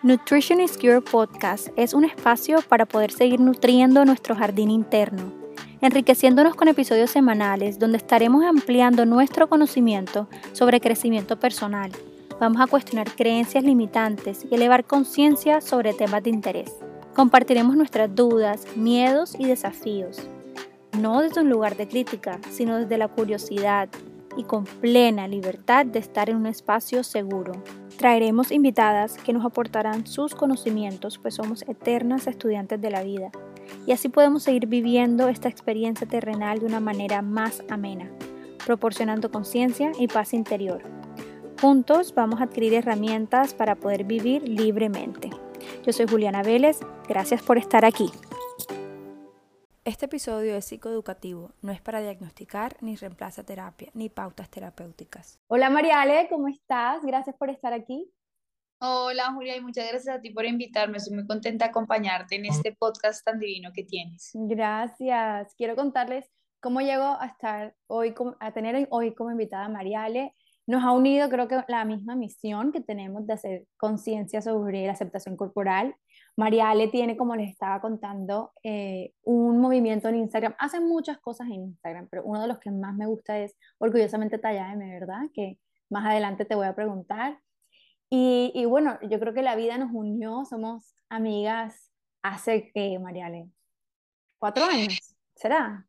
Nutrition is Cure Podcast es un espacio para poder seguir nutriendo nuestro jardín interno, enriqueciéndonos con episodios semanales donde estaremos ampliando nuestro conocimiento sobre crecimiento personal. Vamos a cuestionar creencias limitantes y elevar conciencia sobre temas de interés. Compartiremos nuestras dudas, miedos y desafíos, no desde un lugar de crítica, sino desde la curiosidad y con plena libertad de estar en un espacio seguro. Traeremos invitadas que nos aportarán sus conocimientos, pues somos eternas estudiantes de la vida. Y así podemos seguir viviendo esta experiencia terrenal de una manera más amena, proporcionando conciencia y paz interior. Juntos vamos a adquirir herramientas para poder vivir libremente. Yo soy Juliana Vélez, gracias por estar aquí. Este episodio es psicoeducativo, no es para diagnosticar ni reemplaza terapia ni pautas terapéuticas. Hola Mariale, ¿cómo estás? Gracias por estar aquí. Hola Julia y muchas gracias a ti por invitarme. Estoy muy contenta de acompañarte en este podcast tan divino que tienes. Gracias. Quiero contarles cómo llego a estar hoy, a tener hoy como invitada a Mariale. Nos ha unido creo que la misma misión que tenemos de hacer conciencia sobre la aceptación corporal María Ale tiene, como les estaba contando, eh, un movimiento en Instagram. Hace muchas cosas en Instagram, pero uno de los que más me gusta es Orgullosamente Tallademe, ¿verdad? Que más adelante te voy a preguntar. Y, y, bueno, yo creo que la vida nos unió, somos amigas hace, que María Ale? ¿Cuatro años? ¿Será?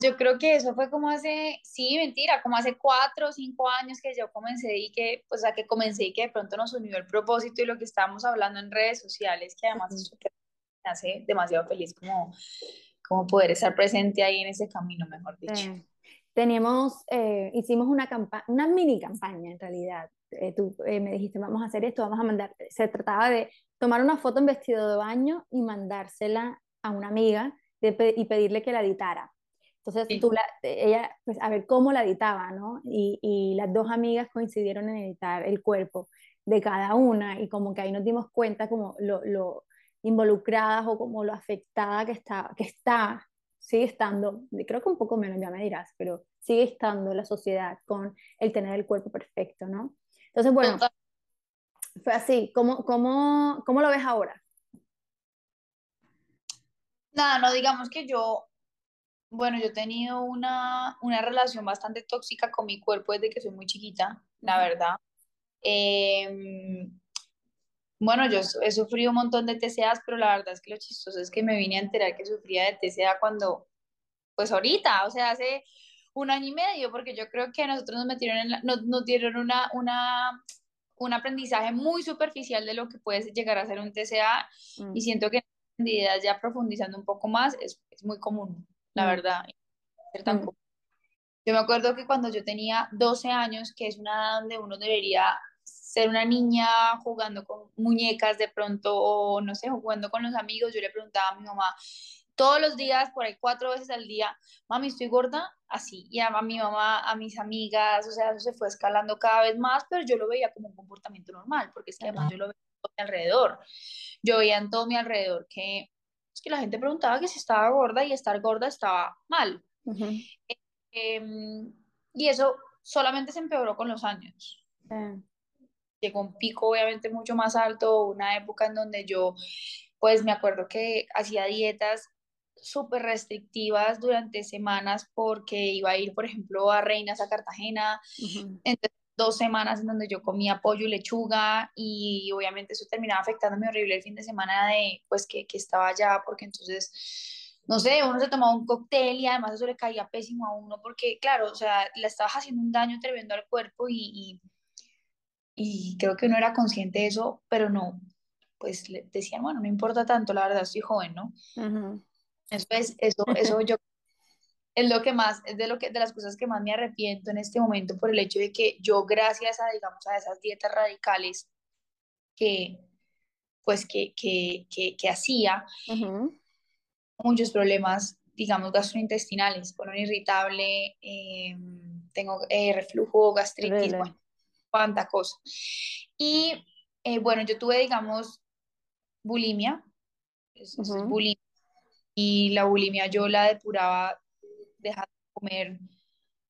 Yo creo que eso fue como hace, sí, mentira, como hace cuatro o cinco años que yo comencé y que, pues a que comencé y que de pronto nos unió el propósito y lo que estábamos hablando en redes sociales, que además me hace demasiado feliz como, como poder estar presente ahí en ese camino, mejor dicho. Teníamos, eh, hicimos una, una mini campaña en realidad. Eh, tú eh, me dijiste, vamos a hacer esto, vamos a mandar. Se trataba de tomar una foto en vestido de baño y mandársela a una amiga y pedirle que la editara. Entonces, tú la, ella, pues a ver cómo la editaba, ¿no? Y, y, las dos amigas coincidieron en editar el cuerpo de cada una y como que ahí nos dimos cuenta como lo, lo involucradas o como lo afectada que está, que está, sigue estando, creo que un poco menos, ya me dirás, pero sigue estando la sociedad con el tener el cuerpo perfecto, ¿no? Entonces, bueno, fue así. ¿Cómo, cómo, cómo lo ves ahora? Nada, no digamos que yo bueno, yo he tenido una, una relación bastante tóxica con mi cuerpo desde que soy muy chiquita, la verdad. Em, bueno, yo he sufrido un montón de TCAs, pero la verdad es que lo chistoso es que me vine a enterar que sufría de TCA cuando, pues ahorita, o sea, hace un año y medio, porque yo creo que a nosotros nos metieron en nos, nos, dieron una, una, un aprendizaje muy superficial de lo que puede llegar a ser un TCA mm. y siento que ya profundizando un poco más es, es muy común la verdad. Mm. Yo me acuerdo que cuando yo tenía 12 años, que es una edad donde uno debería ser una niña jugando con muñecas de pronto, o no sé, jugando con los amigos, yo le preguntaba a mi mamá todos los días, por ahí cuatro veces al día, mami, estoy gorda, así, y a mi mamá, a mis amigas, o sea, eso se fue escalando cada vez más, pero yo lo veía como un comportamiento normal, porque es que además yo lo veía todo mi alrededor, yo veía en todo mi alrededor que que la gente preguntaba que si estaba gorda y estar gorda estaba mal. Em, y eso solamente se empeoró con los años. Llegó un pico obviamente mucho más alto, una época en donde yo, pues me acuerdo que hacía dietas súper restrictivas durante semanas porque iba a ir, por ejemplo, a Reinas a Cartagena. Entonces dos semanas en donde yo comía pollo y lechuga y obviamente eso terminaba afectándome horrible el fin de semana de pues que, que estaba allá porque entonces no sé, uno se tomaba un cóctel y además eso le caía pésimo a uno porque claro, o sea, le estabas haciendo un daño tremendo al cuerpo y, y, creo que uno era consciente de eso, pero no, pues le decían, bueno, no importa tanto, la verdad estoy joven, ¿no? Eso es, eso, eso yo es lo que más, es de, lo que, de las cosas que más me arrepiento en este momento por el hecho de que yo, gracias a, digamos, a esas dietas radicales que, pues, que, que, que, hacía, muchos problemas, digamos, gastrointestinales, colon irritable, em, tengo eh, reflujo, gastritis, bueno, cuánta cosa. Y, eh, bueno, yo tuve, digamos, bulimia, bulimia, y la bulimia yo la depuraba dejar de comer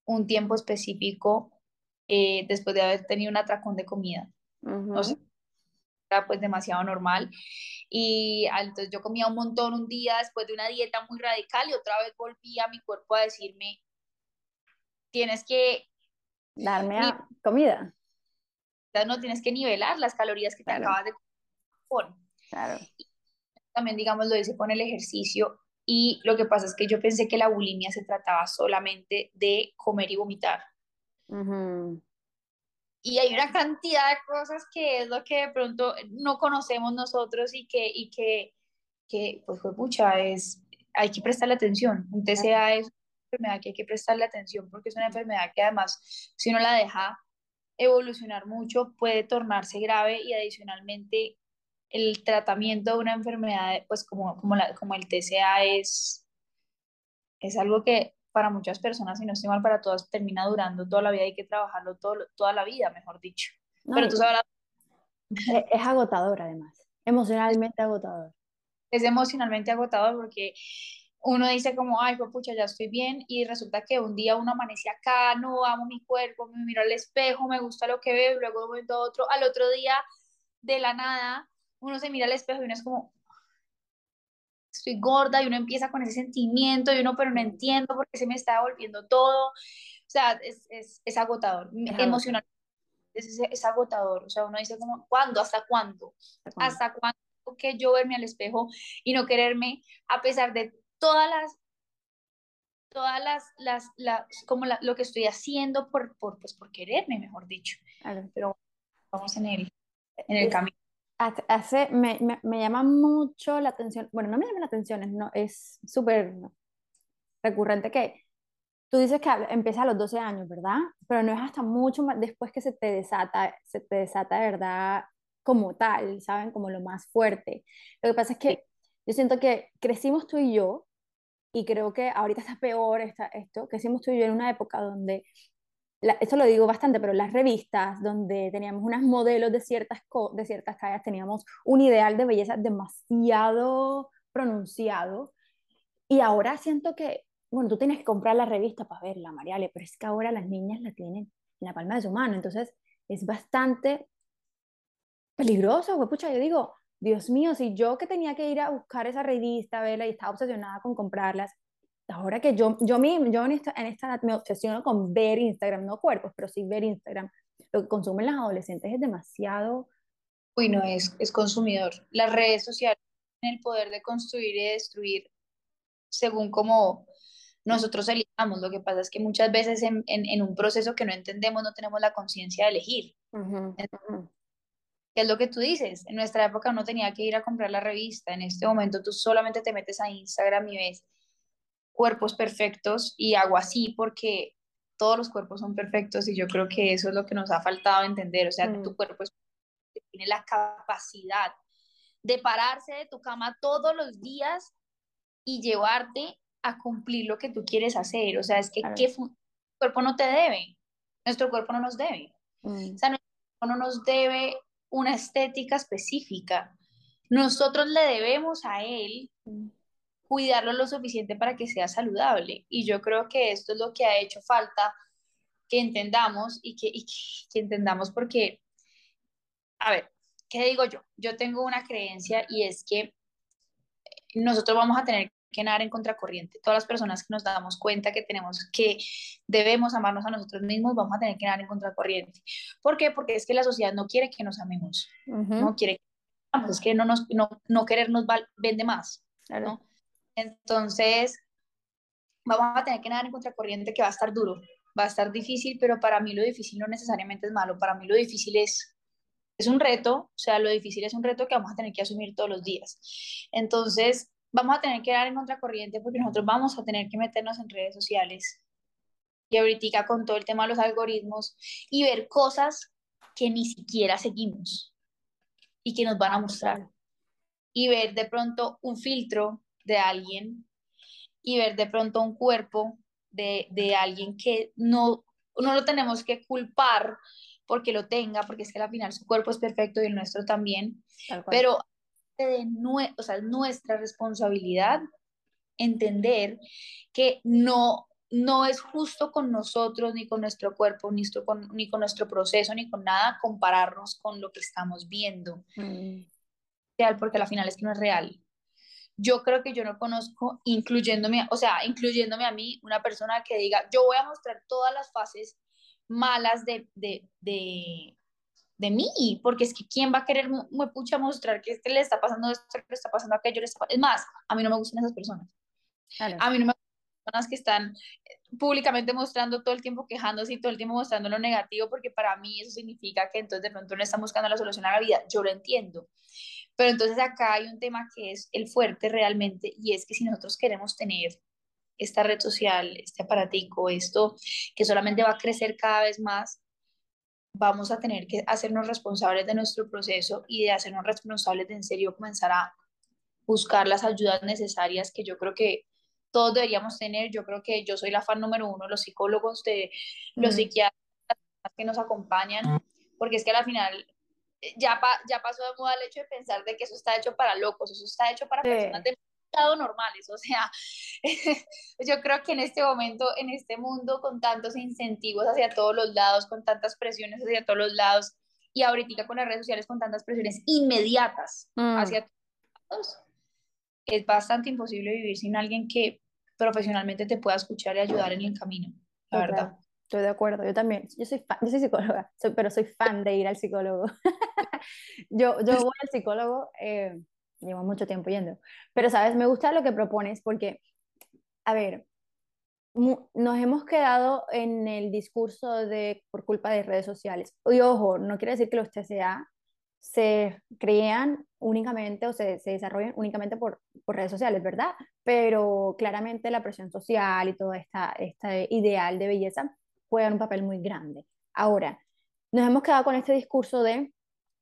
un tiempo específico eh, después de haber tenido un atracón de comida. era pues demasiado normal. Y entonces yo comía un montón un día después de una dieta muy radical y otra vez volví a mi cuerpo a decirme, tienes que... Darme comida. No tienes que nivelar las calorías que te acabas de comer. Claro. también, digamos, lo hice con el ejercicio y lo que pasa es que yo pensé que la bulimia se trataba solamente de comer y vomitar. Y hay una cantidad de cosas que es lo que de pronto no conocemos nosotros y que, y que, que pues fue mucha, es, hay que prestarle atención. Un TCA es una enfermedad que hay que prestarle atención porque es una enfermedad que además, si uno la deja evolucionar mucho, puede tornarse grave y adicionalmente el tratamiento de una enfermedad, pues como, como, la, como el TCA es, es algo que para muchas personas, y no estoy mal para todas, termina durando toda la vida, hay que trabajarlo todo, toda la vida, mejor dicho. Pero tú sabrás... Es, agotador además, emocionalmente agotador. Es emocionalmente agotador porque uno dice como, ay, pues pucha, ya estoy bien, y resulta que un día uno amanece acá, no amo mi cuerpo, me miro al espejo, me gusta lo que veo, luego momento a otro, al otro día, de la nada, uno se mira al espejo y uno es como, estoy gorda y uno empieza con ese sentimiento y uno, pero no entiendo por qué se me está volviendo todo. O sea, es, es, es agotador, emocional. Es, es, agotador. O sea, uno dice como, ¿cuándo? ¿Hasta cuándo? ¿Hasta cuándo que yo verme al espejo y no quererme a pesar de todas las todas las, las, las como lo que estoy haciendo por, por, pues por quererme, mejor dicho. Pero vamos en el, en el camino hace, me, me, me, llama mucho la atención, bueno, no me llama la atención, es, no, es súper recurrente que tú dices que empieza a los 12 años, ¿verdad? Pero no es hasta mucho más después que se te desata, se te desata de verdad como tal, ¿saben? Como lo más fuerte. Lo que pasa es que yo siento que crecimos tú y yo, y creo que ahorita está peor está esto, crecimos tú y yo en una época donde esto lo digo bastante, pero las revistas donde teníamos unas modelos de ciertas, de ciertas tallas, teníamos un ideal de belleza demasiado pronunciado. Y ahora siento que, bueno, tú tienes que comprar la revista para verla, Mariale, pero es que ahora las niñas la tienen en la palma de su mano. Entonces es bastante peligroso, güey. Pucha, yo digo, Dios mío, si yo que tenía que ir a buscar esa revista, verla y estaba obsesionada con comprarlas, ahora que yo, yo, mismo, yo en esta, en esta edad me obsesiono con ver Instagram, no cuerpos, pero sí ver Instagram, lo que consumen las adolescentes es demasiado... Uy, no, es, es consumidor. Las redes sociales tienen el poder de construir y destruir según como nosotros elijamos. Lo que pasa es que muchas veces en, en, un proceso que no entendemos no tenemos la conciencia de elegir. ¿Qué es lo que tú dices? En nuestra época uno tenía que ir a comprar la revista. En este momento tú solamente te metes a Instagram y ves cuerpos perfectos y hago así porque todos los cuerpos son perfectos y yo creo que eso es lo que nos ha faltado entender, o sea, que tu mm. cuerpo tiene la capacidad de pararse de tu cama todos los días y llevarte a cumplir lo que tú quieres hacer, o sea, es que tu cuerpo no te debe, nuestro cuerpo no nos debe, mm. o sea, nuestro cuerpo no nos debe una estética específica, nosotros le debemos a él mm cuidarlo lo suficiente para que sea saludable. Y yo creo que esto es lo que ha hecho falta que entendamos y que, que, entendamos porque, a ver, ¿qué digo yo? Yo tengo una creencia y es que nosotros vamos a tener que nadar en contracorriente. Todas las personas que nos damos cuenta que tenemos que debemos amarnos a nosotros mismos, vamos a tener que nadar en contracorriente. ¿Por qué? Porque es que la sociedad no quiere que nos amemos, no quiere que es que no, nos, no, no querernos vende más, ¿no? Entonces, vamos a tener que nadar en contracorriente que va a estar duro, va a estar difícil, pero para mí lo difícil no necesariamente es malo, para mí lo difícil es, es un reto, o sea, lo difícil es un reto que vamos a tener que asumir todos los días. Entonces, vamos a tener que nadar en contracorriente porque nosotros vamos a tener que meternos en redes sociales y ahorita con todo el tema de los algoritmos y ver cosas que ni siquiera seguimos y que nos van a mostrar. Y ver de pronto un filtro de alguien y ver de pronto un cuerpo de, de alguien que no, no lo tenemos que culpar porque lo tenga, porque es que al final su cuerpo es perfecto y el nuestro también, pero de o sea, es nuestra responsabilidad entender que no no es justo con nosotros, ni con nuestro cuerpo, ni con, ni con nuestro proceso, ni con nada, compararnos con lo que estamos viendo. Mm. Porque al final es que no es real. Yo creo que yo no conozco, incluyéndome, o sea, incluyéndome a mí, una persona que diga, yo voy a mostrar todas las fases malas de, de, de, de mí, porque es que quién va a querer me pucha mostrar que este le está pasando esto, le está pasando aquello, le está... es más, a mí no me gustan esas personas. A mí no me personas que están eh, públicamente mostrando todo el tiempo quejándose y todo el tiempo mostrando lo negativo, porque para mí eso significa que entonces de pronto no están buscando la solución a la vida. Yo lo entiendo. Pero entonces acá hay un tema que es el fuerte realmente, y es que si nosotros queremos tener esta red social, este aparatico, esto que solamente va a crecer cada vez más, vamos a tener que hacernos responsables de nuestro proceso y de hacernos responsables de en serio comenzar a buscar las ayudas necesarias que yo creo que todos deberíamos tener. Yo creo que yo soy la fan número uno, los psicólogos, de los mm. psiquiatras que nos acompañan, porque es que al final eh, ya, ya pasó de moda el hecho de pensar de que eso está hecho para locos, eso está hecho para personas demasiado normales. O sea, yo creo que en este momento, en este mundo, con tantos incentivos hacia todos los lados, con tantas presiones hacia todos los lados, y ahorita con las redes sociales con tantas presiones inmediatas mm. hacia todos, es bastante imposible vivir sin alguien que profesionalmente te pueda escuchar y ayudar en el camino, la verdad. Estoy de acuerdo, yo también. Yo soy, yo soy psicóloga, pero soy fan de ir al psicólogo. yo, yo voy al psicólogo, eh, llevo mucho tiempo yendo. Pero, ¿sabes? Me gusta lo que propones porque, a ver, nos hemos quedado en el discurso de por culpa de redes sociales. Y ojo, no quiere decir que los TCA se crean únicamente o se, se desarrollan únicamente por, por, redes sociales, ¿verdad? Pero claramente la presión social y todo esta, este ideal de belleza juegan un papel muy grande. Ahora, nos hemos quedado con este discurso de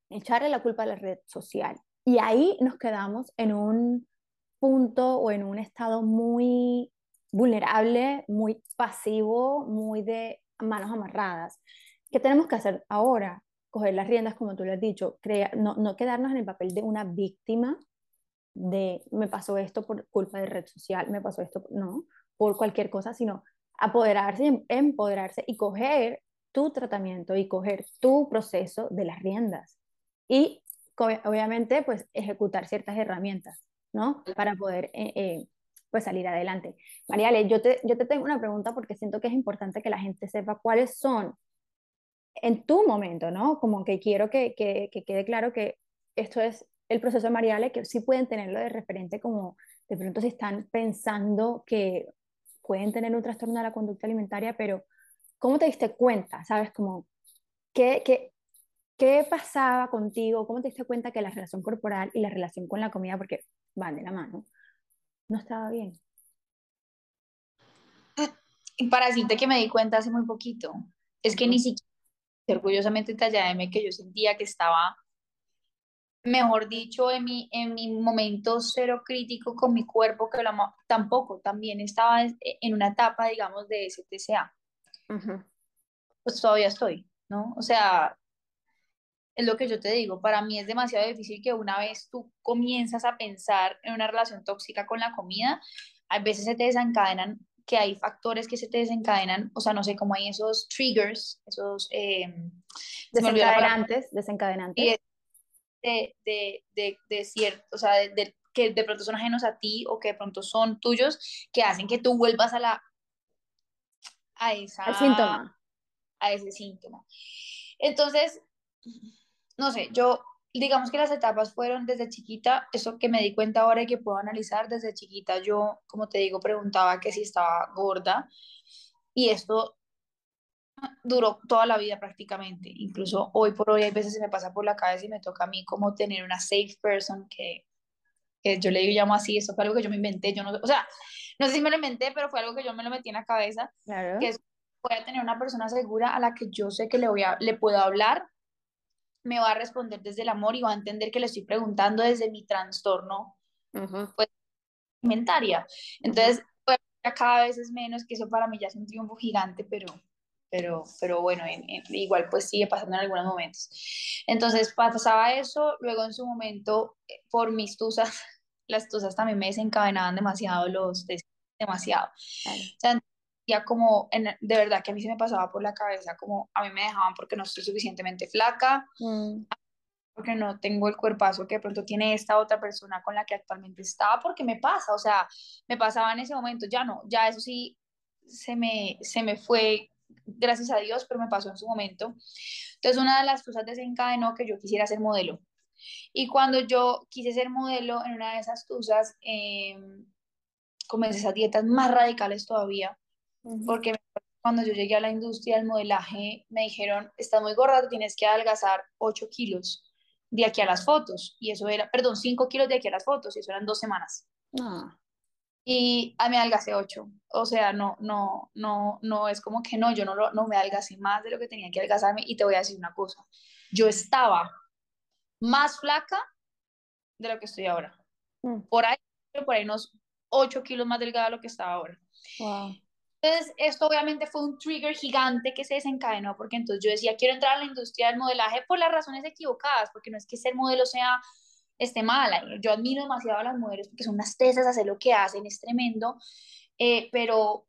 echarle la culpa a la red social y ahí nos quedamos en un punto o en un estado muy vulnerable, muy pasivo, muy de manos amarradas. ¿Qué tenemos que hacer ahora? coger las riendas, como tú lo has dicho, no, no quedarnos en el papel de una víctima de me pasó esto por culpa de red social, me pasó esto, no, por cualquier cosa, sino apoderarse, empoderarse y coger tu tratamiento y coger tu proceso de las riendas. Y obviamente, pues ejecutar ciertas herramientas, ¿no? Para poder, eh, eh, pues salir adelante. Mariale, yo te, yo te tengo una pregunta porque siento que es importante que la gente sepa cuáles son en tu momento, ¿no? Como que quiero que, que, quede claro que esto es el proceso de Mariale, que sí pueden tenerlo de referente como de pronto si están pensando que pueden tener un trastorno de la conducta alimentaria, pero ¿cómo te diste cuenta? ¿Sabes? Como, ¿qué, qué, qué pasaba contigo? ¿Cómo te diste cuenta que la relación corporal y la relación con la comida, porque van de la mano, no estaba bien? Para decirte que me di cuenta hace muy poquito, es que ni siquiera orgullosamente tallademe que yo sentía que estaba, mejor dicho, en mi, en mi momento cero crítico con mi cuerpo, que tampoco, también estaba en una etapa, digamos, de STCA. Pues todavía estoy, ¿no? O sea, es lo que yo te digo, para mí es demasiado difícil que una vez tú comienzas a pensar en una relación tóxica con la comida, a veces se te desencadenan que hay factores que se te desencadenan, o sea, no sé cómo hay esos triggers, esos... Eh, desencadenantes, desencadenantes. De, de, de, de, cierto, o sea, de, que de pronto son ajenos a ti o que de pronto son tuyos, que hacen que tú vuelvas a la... a esa... Al síntoma. A ese síntoma. Entonces, no sé, yo digamos que las etapas fueron desde chiquita, eso que me di cuenta ahora y que puedo analizar, desde chiquita yo, como te digo, preguntaba que si estaba gorda y esto duró toda la vida prácticamente, incluso hoy por hoy hay veces se me pasa por la cabeza y me toca a mí como tener una safe person que, que yo le digo, llamo así, eso fue algo que yo me inventé, yo no, o sea, no sé si me lo inventé, pero fue algo que yo me lo metí en la cabeza, que es, voy a tener una persona segura a la que yo sé que le, voy a, le puedo hablar me va a responder desde el amor y va a entender que le estoy preguntando desde mi trastorno pues, alimentaria. Entonces, pues, cada vez es menos, que eso para mí ya es un triunfo gigante, pero, pero, pero bueno, igual pues sigue pasando en algunos momentos. Entonces pasaba eso, luego en su momento, eh, por mis tusas, las tusas también me desencadenaban demasiado los demasiado. O sea, ya como, en, de verdad que a mí se me pasaba por la cabeza como a mí me dejaban porque no estoy suficientemente flaca, mm. porque no tengo el cuerpazo que de pronto tiene esta otra persona con la que actualmente estaba, porque me pasa, o sea, me pasaba en ese momento, ya no, ya eso sí se me, se me fue, gracias a Dios, pero me pasó en su momento. Entonces una de las cosas desencadenó que yo quisiera ser modelo. Y cuando yo quise ser modelo en una de esas tusas, eh, comencé esas dietas más radicales todavía, porque cuando yo llegué a la industria del modelaje, me dijeron, estás muy gorda, tienes que adelgazar 8 kilos de aquí a las fotos. Y eso era, perdón, 5 kilos de aquí a las fotos, y eso eran dos semanas. Ah. Y a mí adelgacé 8. O sea, no, no, no, no es como que no, yo no, no me adelgacé más de lo que tenía que adelgazarme. Y te voy a decir una cosa, yo estaba más flaca de lo que estoy ahora. Mm. Por ahí, por ahí unos 8 kilos más delgada de lo que estaba ahora. Wow. Entonces, esto obviamente fue un trigger gigante que se desencadenó, porque entonces yo decía, quiero entrar a la industria del modelaje por las razones equivocadas, porque no es que ser modelo sea esté mala. Yo admiro demasiado a las mujeres porque son unas tesas, hacer lo que hacen, es tremendo, eh, pero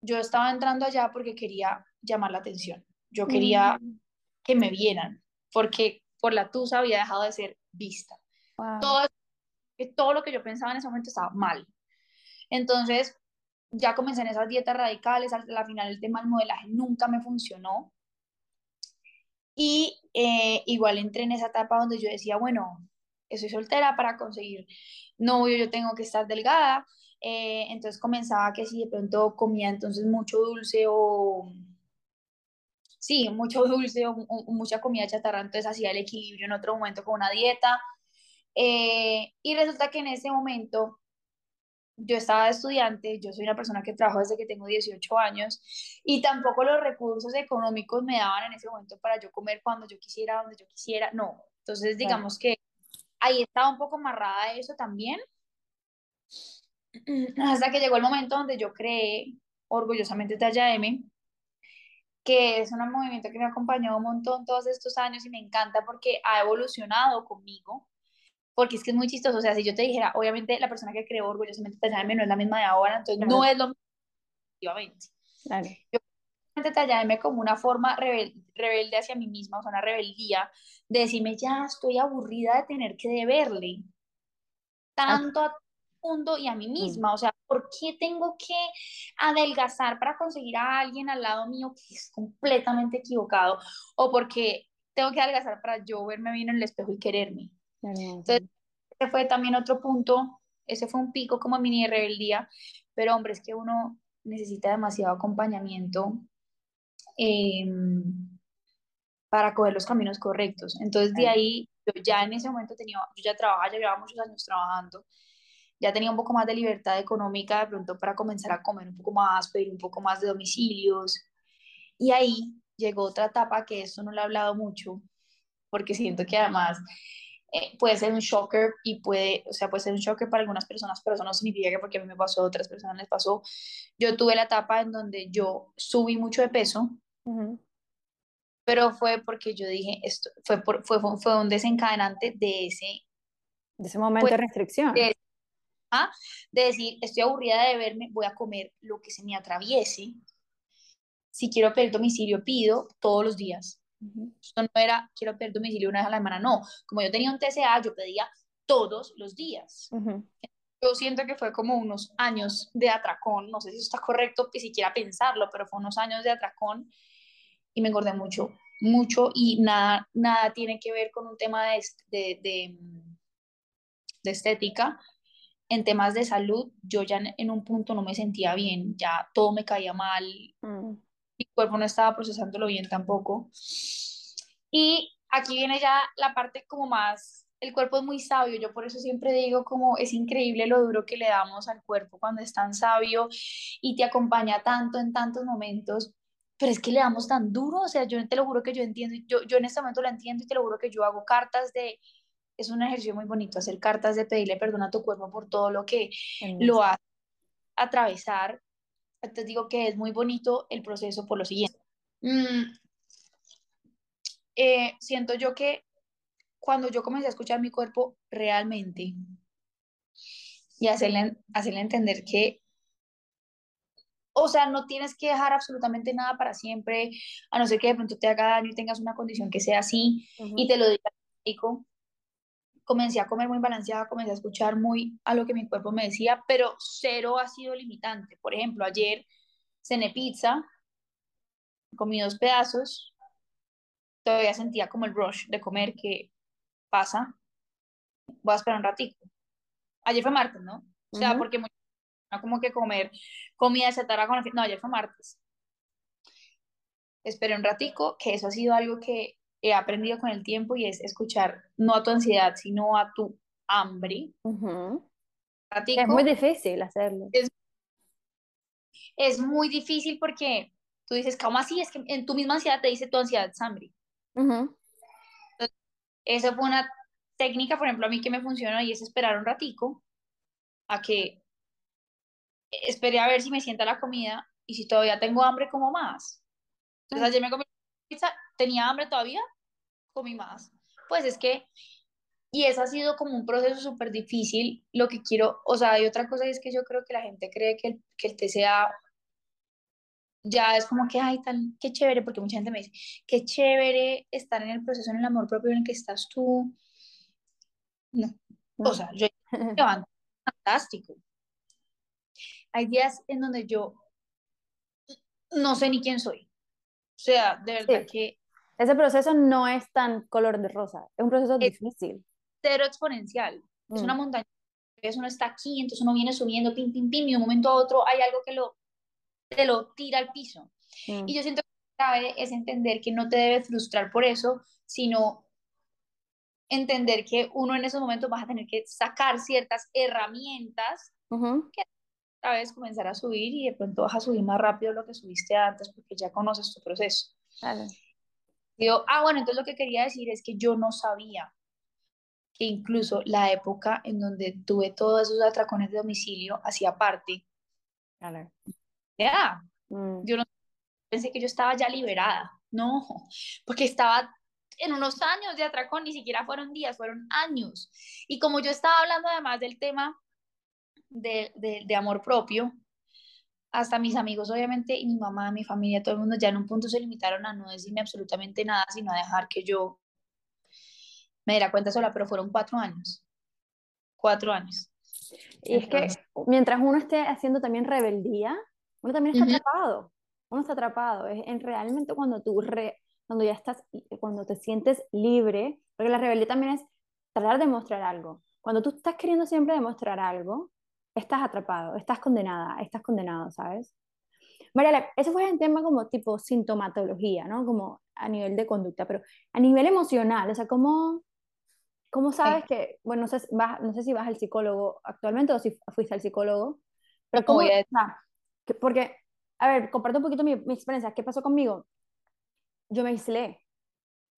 yo estaba entrando allá porque quería llamar la atención. Yo quería mm. que me vieran, porque por la tusa había dejado de ser vista. Todo, todo lo que yo pensaba en ese momento estaba mal. Entonces, ya comencé en esas dietas radicales, al, final el tema del modelaje nunca me funcionó. Y eh, igual entré en esa etapa donde yo decía, bueno, soy soltera para conseguir novio, yo tengo que estar delgada. Eh, entonces comenzaba que si de pronto comía entonces mucho dulce o sí, mucho dulce o, mucha comida chatarra, entonces hacía el equilibrio en otro momento con una dieta. Eh, y resulta que en ese momento yo estaba estudiante, yo soy una persona que trabajo desde que tengo 18 años y tampoco los recursos económicos me daban en ese momento para yo comer cuando yo quisiera, donde yo quisiera, no. Entonces, digamos que ahí estaba un poco amarrada de eso también. Hasta que llegó el momento donde yo creé orgullosamente Talla M, que es un movimiento que me ha acompañado un montón todos estos años y me encanta porque ha evolucionado conmigo porque es que es muy chistoso, o sea, si yo te dijera, obviamente la persona que creó orgullosamente Talla M no es la misma de ahora, entonces no es lo mismo, efectivamente. Claro. Yo Talla M como una forma rebelde hacia mí misma, o sea, una rebeldía, de decirme, ya estoy aburrida de tener que deberle tanto a todo el mundo y a mí mm. misma, o sea, ¿por qué tengo que adelgazar para conseguir a alguien al lado mío que es completamente equivocado? O porque tengo que adelgazar para yo verme bien en el espejo y quererme. Entonces, ese fue también otro punto, ese fue un pico como mini rebeldía, pero hombre, es que uno necesita demasiado acompañamiento em, para coger los caminos correctos. Entonces, de ahí, yo ya en ese momento tenía, yo ya trabajaba, ya llevaba muchos años trabajando, ya tenía un poco más de libertad económica de pronto para comenzar a comer un poco más, pedir un poco más de domicilios. Y ahí llegó otra etapa que esto no lo he hablado mucho, porque siento que además eh, puede ser un shocker y puede, o sea, puede ser un shocker para algunas personas, pero eso no significa que porque a mí me pasó, a otras personas les pasó. Yo tuve la etapa en donde yo subí mucho de peso, pero fue porque yo dije, esto fue, por, fue, fue un desencadenante de ese... De ese momento de pues, restricción. De, ¿ah? de decir, estoy aburrida de verme, voy a comer lo que se me atraviese. Si quiero pedir domicilio, pido todos los días esto no era, quiero pedir domicilio una vez a la semana, no. Como yo tenía un TCA, yo pedía todos los días. Yo siento que fue como unos años de atracón, no sé si eso está correcto, ni siquiera pensarlo, pero fue unos años de atracón y me engordé mucho, mucho y nada, nada tiene que ver con un tema de, de, de, de estética. En temas de salud, yo ya en, un punto no me sentía bien, ya todo me caía mal, mm mi cuerpo no estaba procesándolo bien tampoco. Y aquí viene ya la parte como más, el cuerpo es muy sabio, yo por eso siempre digo como es increíble lo duro que le damos al cuerpo cuando es tan sabio y te acompaña tanto en tantos momentos, pero es que le damos tan duro, o sea, yo te lo juro que yo entiendo, yo, yo en este momento lo entiendo y te lo juro que yo hago cartas de, es un ejercicio muy bonito, hacer cartas de pedirle perdón a tu cuerpo por todo lo que lo hace atravesar te digo que es muy bonito el proceso por lo siguiente. Mm, eh, siento yo que cuando yo comencé a escuchar mi cuerpo realmente y hacerle, hacerle entender que o sea, no tienes que dejar absolutamente nada para siempre, a no ser que de pronto te haga daño y tengas una condición que sea así y te lo diga médico. Comencé a comer muy balanceada, comencé a escuchar muy a lo que mi cuerpo me decía, pero cero ha sido limitante. Por ejemplo, ayer cené pizza, comí dos pedazos, todavía sentía como el rush de comer que pasa. Voy a esperar un ratito. Ayer fue martes, ¿no? O sea, porque como que comer comida se con la No, ayer fue martes. Esperé un ratico, que eso ha sido algo que he aprendido con el tiempo y es escuchar no a tu ansiedad, sino a tu hambre. es muy difícil hacerlo. Es, muy difícil porque tú dices, ¿cómo así? Es que en tu misma ansiedad te dice tu ansiedad es hambre. eso fue una técnica, por ejemplo, a mí que me funciona y es esperar un ratico a que esperé a ver si me sienta la comida y si todavía tengo hambre, como más. Entonces ayer me comí pizza, tenía hambre todavía, comí más. Pues es que, y eso ha sido como un proceso súper difícil. Lo que quiero, o sea, hay otra cosa es que yo creo que la gente cree que el, que el TCA ya es como que, ay, tan, qué chévere, porque mucha gente me dice, qué chévere estar en el proceso, en el amor propio en el que estás tú. No, o sea, yo levanto fantástico hay días en donde yo no sé ni quién soy. O sea, de verdad que... Ese proceso no es tan color de rosa, es un proceso difícil. Cero exponencial. Es una mm. montaña. Entonces uno está aquí, entonces uno viene subiendo, pim, pim, pim, y de un momento a otro hay algo que lo, te lo tira al piso. Mm. Y yo siento que clave es entender que no te debe frustrar por eso, sino entender que uno en esos momentos vas a tener que sacar ciertas herramientas que vez comenzar a subir y de pronto vas a subir más rápido lo que subiste antes porque ya conoces tu proceso. Ah, bueno, entonces lo que quería decir es que yo no sabía que incluso la época en donde tuve todos esos atracones de domicilio hacía parte. Ya, mm. yo no pensé que yo estaba ya liberada, no, porque estaba en unos años de atracón, ni siquiera fueron días, fueron años. Y como yo estaba hablando además del tema de, amor propio, hasta mis amigos, obviamente, y mi mamá, mi familia, todo el mundo ya en un punto se limitaron a no decirme absolutamente nada, sino a dejar que yo me diera cuenta sola, pero fueron cuatro años. Cuatro años. Y es que mientras uno esté haciendo también rebeldía, uno también está atrapado. Uno está atrapado. Es en realmente cuando tú, re, cuando ya estás, cuando te sientes libre, porque la rebeldía también es tratar de mostrar algo. Cuando tú estás queriendo siempre demostrar algo, estás atrapado, estás condenada, estás condenado, ¿sabes? María, eso fue un tema como tipo sintomatología, ¿no? Como a nivel de conducta, pero a nivel emocional, o sea, ¿cómo, cómo sabes que, bueno, no sé, vas, no sé si vas al psicólogo actualmente o si fuiste al psicólogo, pero ¿cómo? porque, a ver, comparto un poquito mi, mi experiencia. ¿Qué pasó conmigo? Yo me aislé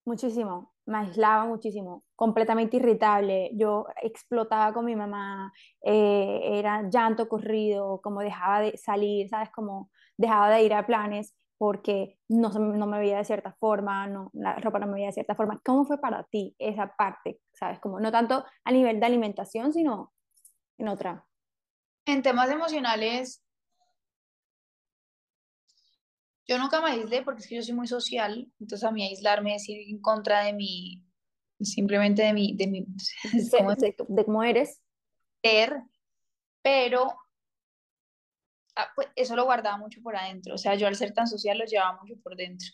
muchísimo me aislaba muchísimo, completamente irritable, yo explotaba con mi mamá, eh, era llanto corrido, como dejaba de salir, ¿sabes? Como dejaba de ir a planes porque no, no me veía de cierta forma, no, la ropa no me veía de cierta forma. ¿Cómo fue para ti esa parte, ¿sabes? Como no tanto a nivel de alimentación, sino en otra. En temas emocionales, yo nunca me aislé porque es que yo soy muy social, entonces a mí aislarme es ir en contra de mi, simplemente de mi, de mi, de, de, cómo eres. Ser, pero ah, pues eso lo guardaba mucho por adentro, o sea, yo al ser tan social lo llevaba mucho por dentro.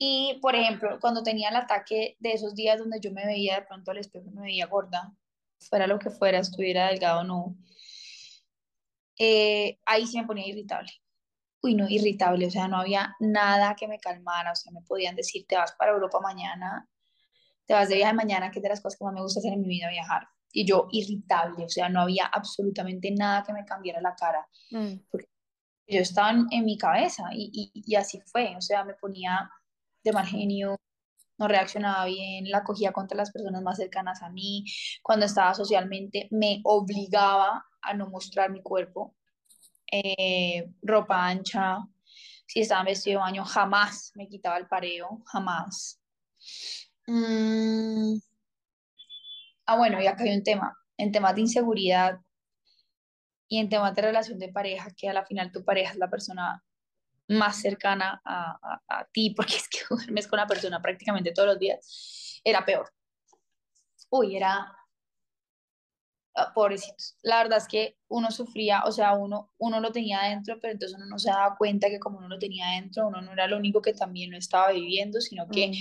Y, por ejemplo, cuando tenía el ataque de esos días donde yo me veía de pronto al espejo, me veía gorda, fuera lo que fuera, estuviera delgado o no, eh, ahí sí me ponía irritable uy, no, irritable, o sea, no había nada que me calmara, o sea, me podían decir, te vas para Europa mañana, te vas de viaje mañana, que es de las cosas que más me gusta hacer en mi vida, viajar. Y yo irritable, o sea, no había absolutamente nada que me cambiara la cara, mm. porque yo estaba en, mi cabeza y, y, así fue, o sea, me ponía de mal genio, no reaccionaba bien, la cogía contra las personas más cercanas a mí, cuando estaba socialmente me obligaba a no mostrar mi cuerpo, eh, ropa ancha, si estaba vestido de baño, jamás me quitaba el pareo, jamás. Mm. Ah, bueno, y acá hay un tema. En temas de inseguridad, Y en temas de relación de pareja, que a la final tu pareja es la persona más cercana a, a, ti, porque es que duermes con la persona prácticamente todos los días, era peor. Uy, era pobrecitos. La verdad es que uno sufría, o sea, uno, uno lo tenía adentro, pero entonces uno no se daba cuenta que como uno lo tenía adentro, uno no era lo único que también lo estaba viviendo, sino que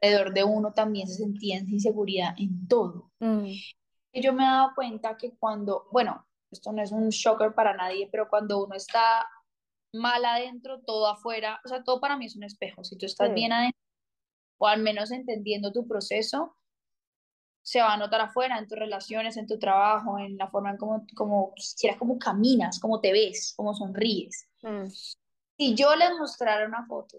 alrededor de uno también se sentía en inseguridad en todo. Y yo me he dado cuenta que cuando, bueno, esto no es un shocker para nadie, pero cuando uno está mal adentro, todo afuera, o sea, todo para mí es un espejo. Si tú estás bien adentro, o al menos entendiendo tu proceso, se va a notar afuera, en tus relaciones, en tu trabajo, en la forma en cómo, como, como caminas, cómo te ves, cómo sonríes. Mm. Si yo les mostrara una foto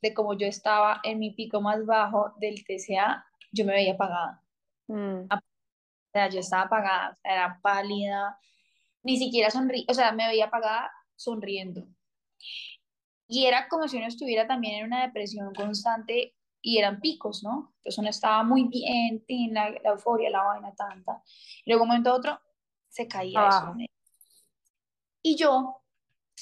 de cómo yo estaba en mi pico más bajo del TCA, yo me veía apagada. Mm. O sea, yo estaba apagada, era pálida, ni siquiera sonrí, o sea, me veía apagada sonriendo. Y era como si uno estuviera también en una depresión constante y eran picos, ¿no? Entonces uno estaba muy bien, en la, euforia, la vaina tanta. Y luego un momento a otro se caía eso. Y yo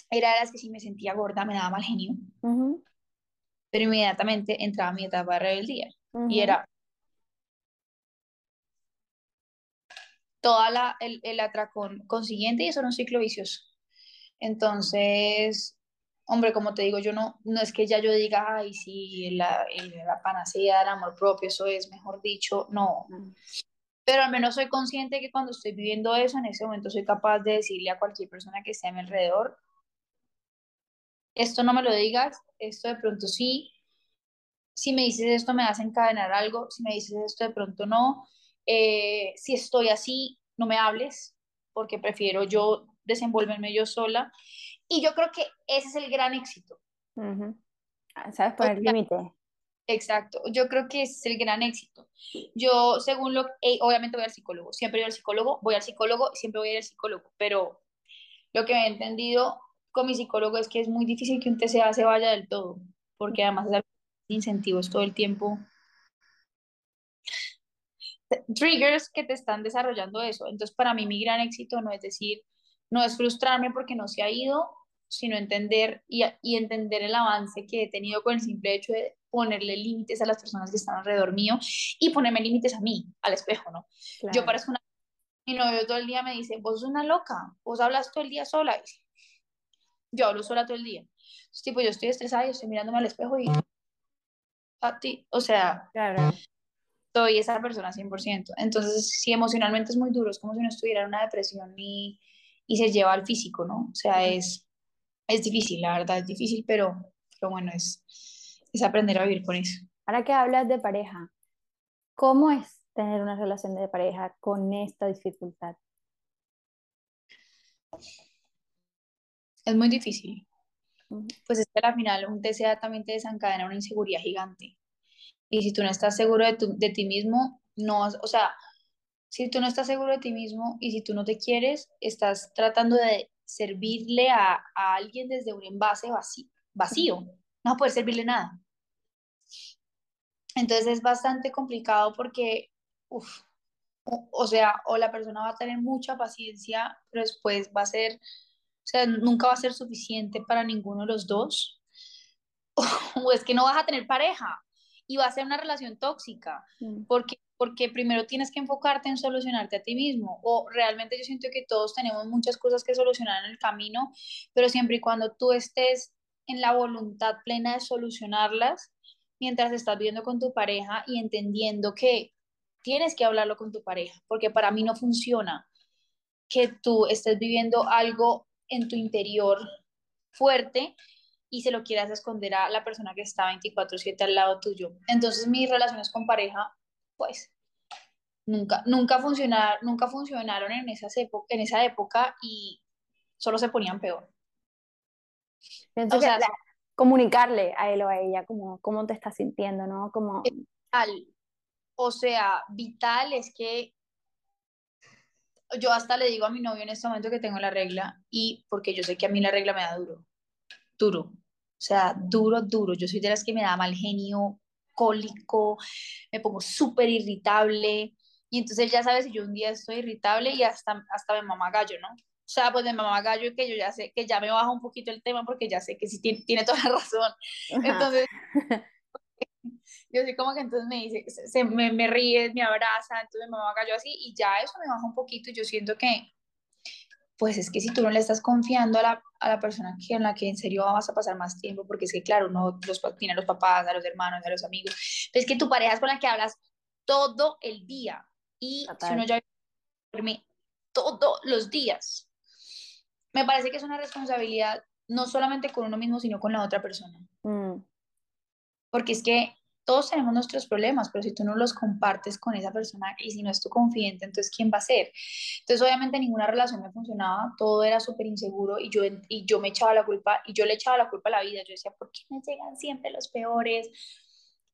era de las que si me sentía gorda me daba mal genio. Pero inmediatamente entraba mi etapa de rebeldía. Y era toda la, el, el atracón consiguiente y eso era un ciclo vicioso. Entonces, hombre, como te digo, yo no, no es que ya yo diga, ay, sí, la, la panacea del amor propio, eso es, mejor dicho, no. Pero al menos soy consciente que cuando estoy viviendo eso, en ese momento soy capaz de decirle a cualquier persona que esté a mi alrededor, esto no me lo digas, esto de pronto sí, si me dices esto me vas a encadenar algo, si me dices esto de pronto no, eh, si estoy así, no me hables, porque prefiero yo desenvolverme yo sola y yo creo que ese es el gran éxito. ¿Sabes poner límite? Exacto, yo creo que ese es el gran éxito. Yo, según lo que, obviamente voy al psicólogo, siempre voy al psicólogo, voy al psicólogo, siempre voy al psicólogo, pero lo que he entendido con mi psicólogo es que es muy difícil que un TCA se vaya del todo, porque además es incentivos todo el tiempo. Triggers que te están desarrollando eso. Entonces, para mí, mi gran éxito no es decir, no es frustrarme porque no se ha ido, sino entender y, y, entender el avance que he tenido con el simple hecho de ponerle límites a las personas que están alrededor mío y ponerme límites a mí, al espejo, ¿no? Yo parezco una... Mi novio todo el día me dice, vos sos una loca, vos hablas todo el día sola. Yo hablo sola todo el día. Entonces, tipo, yo estoy estresada y estoy mirándome al espejo y a ti, o sea, claro. soy esa persona 100%. Entonces, si emocionalmente es muy duro, es como si no estuviera en una depresión y y se lleva al físico, ¿no? O sea, es, es difícil, la verdad, es difícil, pero, pero bueno, es, es aprender a vivir con eso. Ahora que hablas de pareja, ¿cómo es tener una relación de pareja con esta dificultad? Es muy difícil. Pues es que al final un TCA también te desencadena una inseguridad gigante. Y si tú no estás seguro de, tu, de ti mismo, no, o sea, si tú no estás seguro de ti mismo y si tú no te quieres, estás tratando de servirle a, alguien desde un envase vacío, vacío. No vas a poder servirle nada. Entonces es bastante complicado porque, uf, o, sea, o la persona va a tener mucha paciencia, pero después va a ser, o sea, nunca va a ser suficiente para ninguno de los dos. O, es que no vas a tener pareja y va a ser una relación tóxica, mm. porque porque primero tienes que enfocarte en solucionarte a ti mismo. O realmente yo siento que todos tenemos muchas cosas que solucionar en el camino, pero siempre y cuando tú estés en la voluntad plena de solucionarlas, mientras estás viendo con tu pareja y entendiendo que tienes que hablarlo con tu pareja, porque para mí no funciona que tú estés viviendo algo en tu interior fuerte y se lo quieras esconder a la persona que está 24/7 al lado tuyo. Entonces mis relaciones con pareja pues nunca, nunca, funcionar, nunca funcionaron en, esas en esa época y solo se ponían peor. o sea, comunicarle a él o a ella como cómo te estás sintiendo, ¿no? Como... Vital. O sea, vital es que yo hasta le digo a mi novio en este momento que tengo la regla y porque yo sé que a mí la regla me da duro, duro, sea, duro, duro. Yo soy de las que me da mal genio cólico, me pongo súper irritable. Y entonces ya sabes, si yo un día estoy irritable y hasta, hasta me mama gallo, ¿no? sea, pues de mamá gallo que yo ya sé, que ya me baja un poquito el tema porque ya sé que sí tiene, tiene toda la razón. Entonces, yo soy como que entonces me dice, se, me, me ríe, me abraza, entonces me mamá gallo así y ya eso me baja un poquito y yo siento que, pues es que si tú no le estás confiando a la, a la persona que, en la que en serio vas a pasar más tiempo, porque es que claro, uno los, tiene a los papás, a los hermanos, a los amigos, es que tu pareja es con la que hablas todo el día y si uno ya duerme todos los días, me parece que es una responsabilidad no solamente con uno mismo, sino con la otra persona. Mm. Porque es que todos tenemos nuestros problemas, pero si tú no los compartes con esa persona y si no es tu confidente, entonces ¿quién va a ser? Entonces obviamente ninguna relación me funcionaba, todo era súper inseguro y yo, y yo me echaba la culpa y yo le echaba la culpa a la vida. Yo decía, ¿por qué me llegan siempre los peores?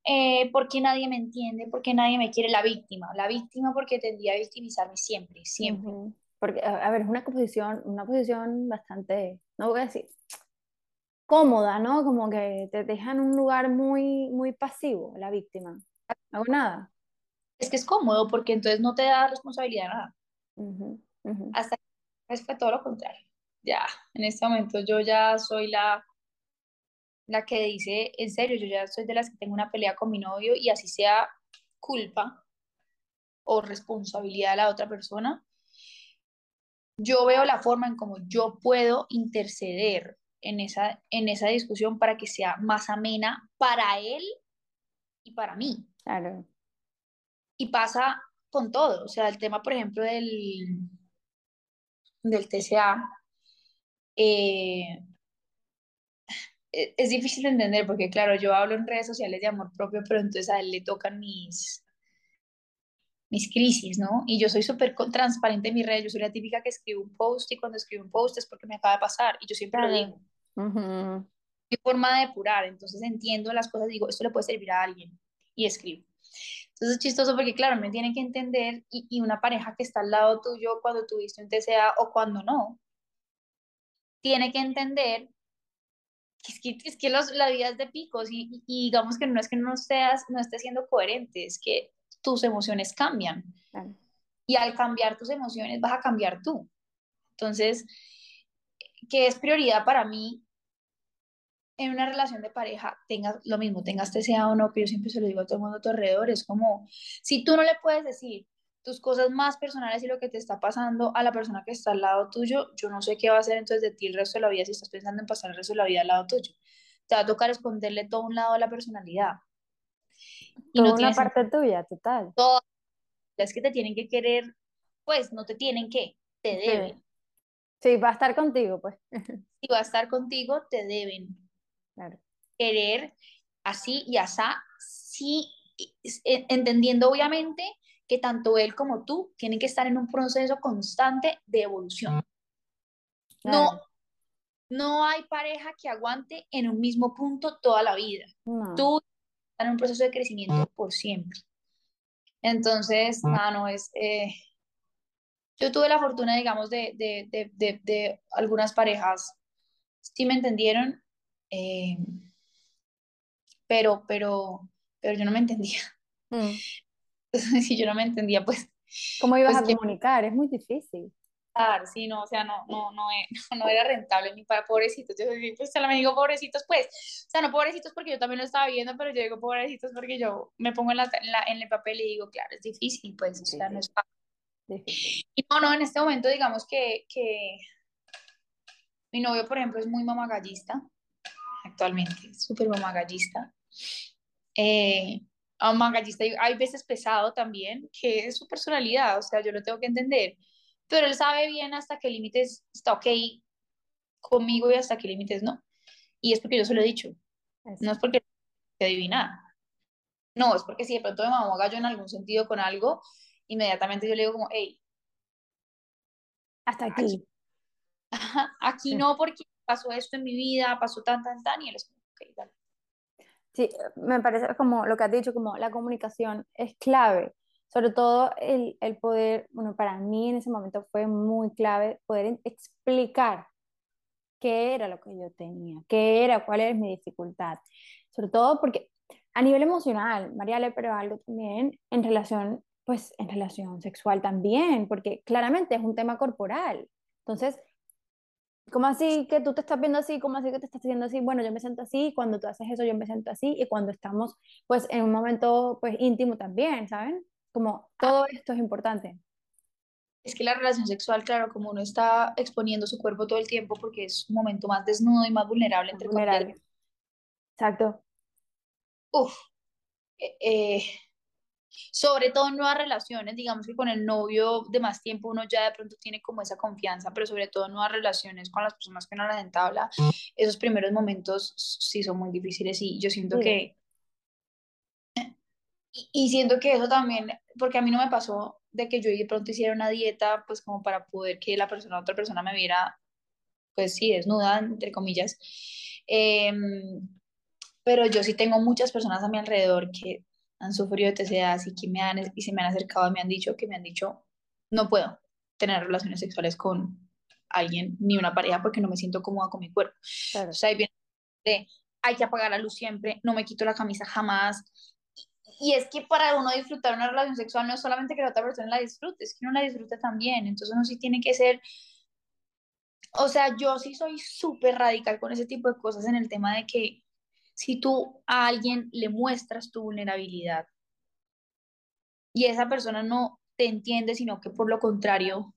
Eh, ¿Por qué nadie me entiende? ¿Por qué nadie me quiere? La víctima, la víctima porque tendía a victimizarme siempre, siempre. Porque, a ver, es una posición, una posición bastante, no voy a decir, cómoda, ¿no? Como que te deja en un lugar muy, muy pasivo, la víctima. No hago nada. Es que es cómodo porque entonces no te da responsabilidad nada. Hasta que fue todo lo contrario. Ya, en este momento yo ya soy la, la que dice, en serio, yo ya soy de las que tengo una pelea con mi novio y así sea culpa o responsabilidad de la otra persona, yo veo la forma en cómo yo puedo interceder en esa, en esa discusión para que sea más amena para él y para mí. Claro. Y pasa con todo, o sea, el tema, por ejemplo, del, del TCA, eh, e, es difícil de entender porque, claro, yo hablo en redes sociales de amor propio, pero entonces a él le tocan mis, mis crisis, ¿no? Y yo soy súper transparente en mis redes, yo soy la típica que escribe un post y cuando escribo un post es porque me acaba de pasar y yo siempre lo digo. Uh Mi forma de depurar, entonces entiendo las cosas, digo, esto le puede servir a alguien y escribo. Entonces es chistoso porque, claro, me tiene que entender y, y una pareja que está al lado tuyo cuando tuviste un TCA o cuando no, tiene que entender que es que, es que los, la vida es de picos y, y, digamos que no es que no, seas, no estés siendo coherente, es que tus emociones cambian. Y al cambiar tus emociones vas a cambiar tú. Entonces, ¿qué es prioridad para mí en una relación de pareja? Tengas lo mismo, tengas TCA o no, que yo siempre se lo digo a todo el mundo a tu alrededor, es como, si tú no le puedes decir tus cosas más personales y lo que te está pasando a la persona que está al lado tuyo, yo no sé qué va a hacer entonces de ti el resto de la vida si estás pensando en pasar el resto de la vida al lado tuyo. Te va a tocar esconderle todo un lado de la personalidad. Y no una parte tuya, total. Todo, es que te tienen que querer, pues no te tienen que, te deben. Sí, va a estar contigo, pues. Si va a estar contigo, te deben. Querer así y asá, sí, entendiendo obviamente que tanto él como tú tienen que estar en un proceso constante de evolución. No, no hay pareja que aguante en un mismo punto toda la vida. Tú en un proceso de crecimiento por siempre. Entonces, nada, no es... Eh, yo tuve la fortuna, digamos, de, de, de, de, algunas parejas, sí me entendieron, eh, pero, pero, pero yo no me entendía. Mm. si yo no me entendía, pues... ¿Cómo ibas pues a comunicar? Es muy difícil sí, no, o sea, no, no, no, no era rentable ni para pobrecitos. Yo pues me digo pobrecitos, pues, o sea, no pobrecitos porque yo también lo estaba viendo, pero yo digo pobrecitos porque yo me pongo en, la, en, el papel y digo, claro, es difícil, pues, o sea, no es fácil. Y no, no, en este momento digamos que, que mi novio, por ejemplo, es muy mamagallista, actualmente, súper mamagallista. Eh, mamagallista, hay veces pesado también, que es su personalidad, o sea, yo lo tengo que entender pero él sabe bien hasta qué límites está ok conmigo y hasta qué límites no. Y es porque yo se lo he dicho. No es porque te adivina. No, es porque si de pronto me mamó gallo en algún sentido con algo, inmediatamente yo le digo como, hey. Hasta aquí. Aquí, no, porque pasó esto en mi vida, pasó tan, tan, tan, y él es como, ok, dale. Sí, me parece como lo que has dicho, como la comunicación es clave sobre todo el, el, poder, bueno, para mí en ese momento fue muy clave poder explicar qué era lo que yo tenía, qué era, cuál era mi dificultad. Sobre todo porque a nivel emocional, Mariale, pero algo también en relación, pues en relación sexual también, porque claramente es un tema corporal. Entonces, ¿Cómo así que tú te estás viendo así? ¿Cómo así que te estás haciendo así? Bueno, yo me siento así, cuando tú haces eso yo me siento así y cuando estamos pues en un momento pues íntimo también, ¿saben? Como todo esto es importante. Es que la relación sexual, claro, como uno está exponiendo su cuerpo todo el tiempo porque es un momento más desnudo y más vulnerable, entre vulnerable. Exacto. Uf, eh, eh, sobre todo en nuevas relaciones, digamos que con el novio de más tiempo uno ya de pronto tiene como esa confianza, pero sobre todo en nuevas relaciones con las personas que no las entabla, esos primeros momentos sí son muy difíciles y yo siento que... Y, siento que eso también, porque a mí no me pasó de que yo de pronto hiciera una dieta, pues como para poder que la persona, otra persona me viera, pues sí, desnuda, entre comillas. Em, pero yo sí tengo muchas personas a mi alrededor que han sufrido de TCA y que me han, y se me han acercado y me han dicho que me han dicho, no puedo tener relaciones sexuales con alguien ni una pareja porque no me siento cómoda con mi cuerpo. O sea, ahí viene de, hay que apagar la luz siempre, no me quito la camisa jamás. Y es que para uno disfrutar una relación sexual no es solamente que la otra persona la disfrute, es que uno la disfrute también. Entonces uno sí tiene que ser, o sea, yo sí soy súper radical con ese tipo de cosas en el tema de que si tú a alguien le muestras tu vulnerabilidad y esa persona no te entiende, sino que por lo contrario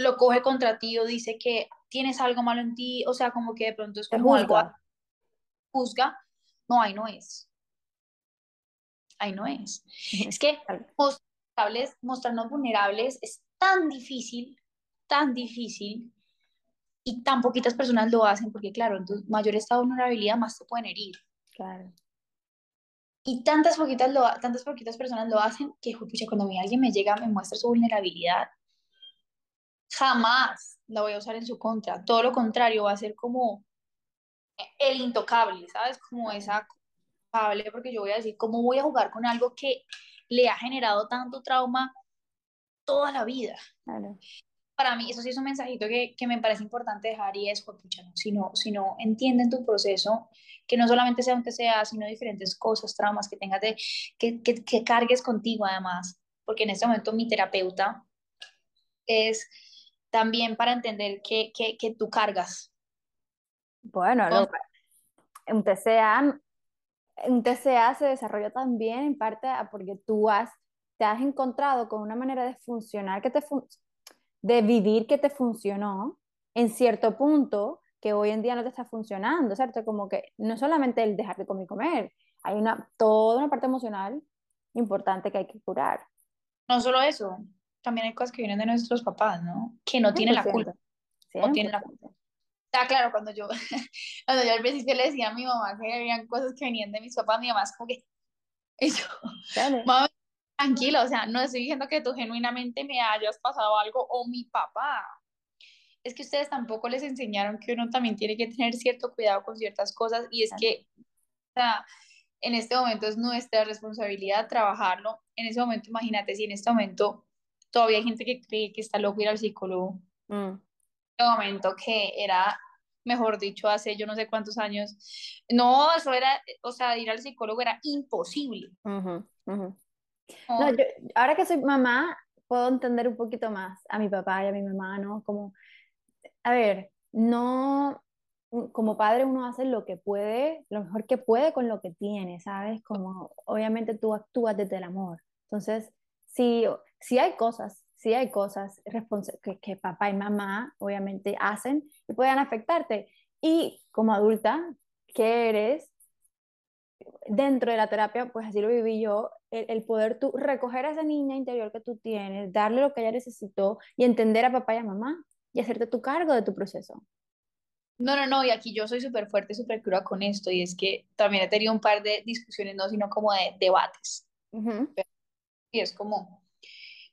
lo coge contra ti o dice que tienes algo malo en ti, o sea, como que de pronto es como algo juzga, no, ahí no es. Ahí no es. Es que mostrarnos vulnerables es tan difícil, tan difícil, y tan poquitas personas lo hacen porque, claro, entonces mayor estado de vulnerabilidad, más te pueden herir. Claro. Y tantas poquitas, lo, tantas poquitas personas lo hacen que, pucha, cuando a alguien me llega, me muestra su vulnerabilidad, jamás la voy a usar en su contra. Todo lo contrario, va a ser como el intocable, ¿sabes? Como esa culpable, porque yo voy a decir, ¿cómo voy a jugar con algo que le ha generado tanto trauma toda la vida? Claro para mí, eso sí es un mensajito que, que me parece importante dejar y es, pucha, no, si, no, si no entienden tu proceso, que no solamente sea aunque sea, sino diferentes cosas, traumas que tengas de, que, que, que cargues contigo además, porque en este momento mi terapeuta es también para entender que, que, que tú cargas. Bueno, lo, TCA, un TCA se desarrolló también en parte porque tú has, te has encontrado con una manera de funcionar que te funciona de vivir que te funcionó en cierto punto que hoy en día no te está funcionando, ¿cierto? Como que no solamente el dejar de comer y comer, hay una, toda una parte emocional importante que hay que curar. No solo eso, también hay cosas que vienen de nuestros papás, ¿no? Que no tienen la culpa. No tienen la culpa. Está claro, cuando yo, cuando yo al principio le decía a mi mamá que habían cosas que venían de mis papás, mi mamá es como que, mamá, tranquilo, o sea, no estoy diciendo que tú genuinamente me hayas pasado algo o mi papá. Es que ustedes tampoco les enseñaron que uno también tiene que tener cierto cuidado con ciertas cosas y es que o sea, en este momento es nuestra responsabilidad trabajarlo. En ese momento, imagínate si en este momento todavía hay gente que cree que está loco ir al psicólogo. Mm. En este momento que era, mejor dicho, hace yo no sé cuántos años. No, eso era, o sea, ir al psicólogo era imposible. No, yo, ahora que soy mamá, puedo entender un poquito más a mi papá y a mi mamá, ¿no? Como, a ver, no, como padre uno hace lo que puede, lo mejor que puede con lo que tiene, ¿sabes? Como obviamente tú actúas desde el amor. Entonces, si, si hay cosas, si hay cosas que, que papá y mamá obviamente hacen y puedan afectarte. Y como adulta, ¿qué eres? dentro de la terapia, pues así lo viví yo, el, poder tú recoger a esa niña interior que tú tienes, darle lo que ella necesitó y entender a papá y a mamá y hacerte tu cargo de tu proceso. No, no, no, y aquí yo soy súper fuerte, súper cruda con esto, y es que también he tenido un par de discusiones, no, sino como de debates. Y es como,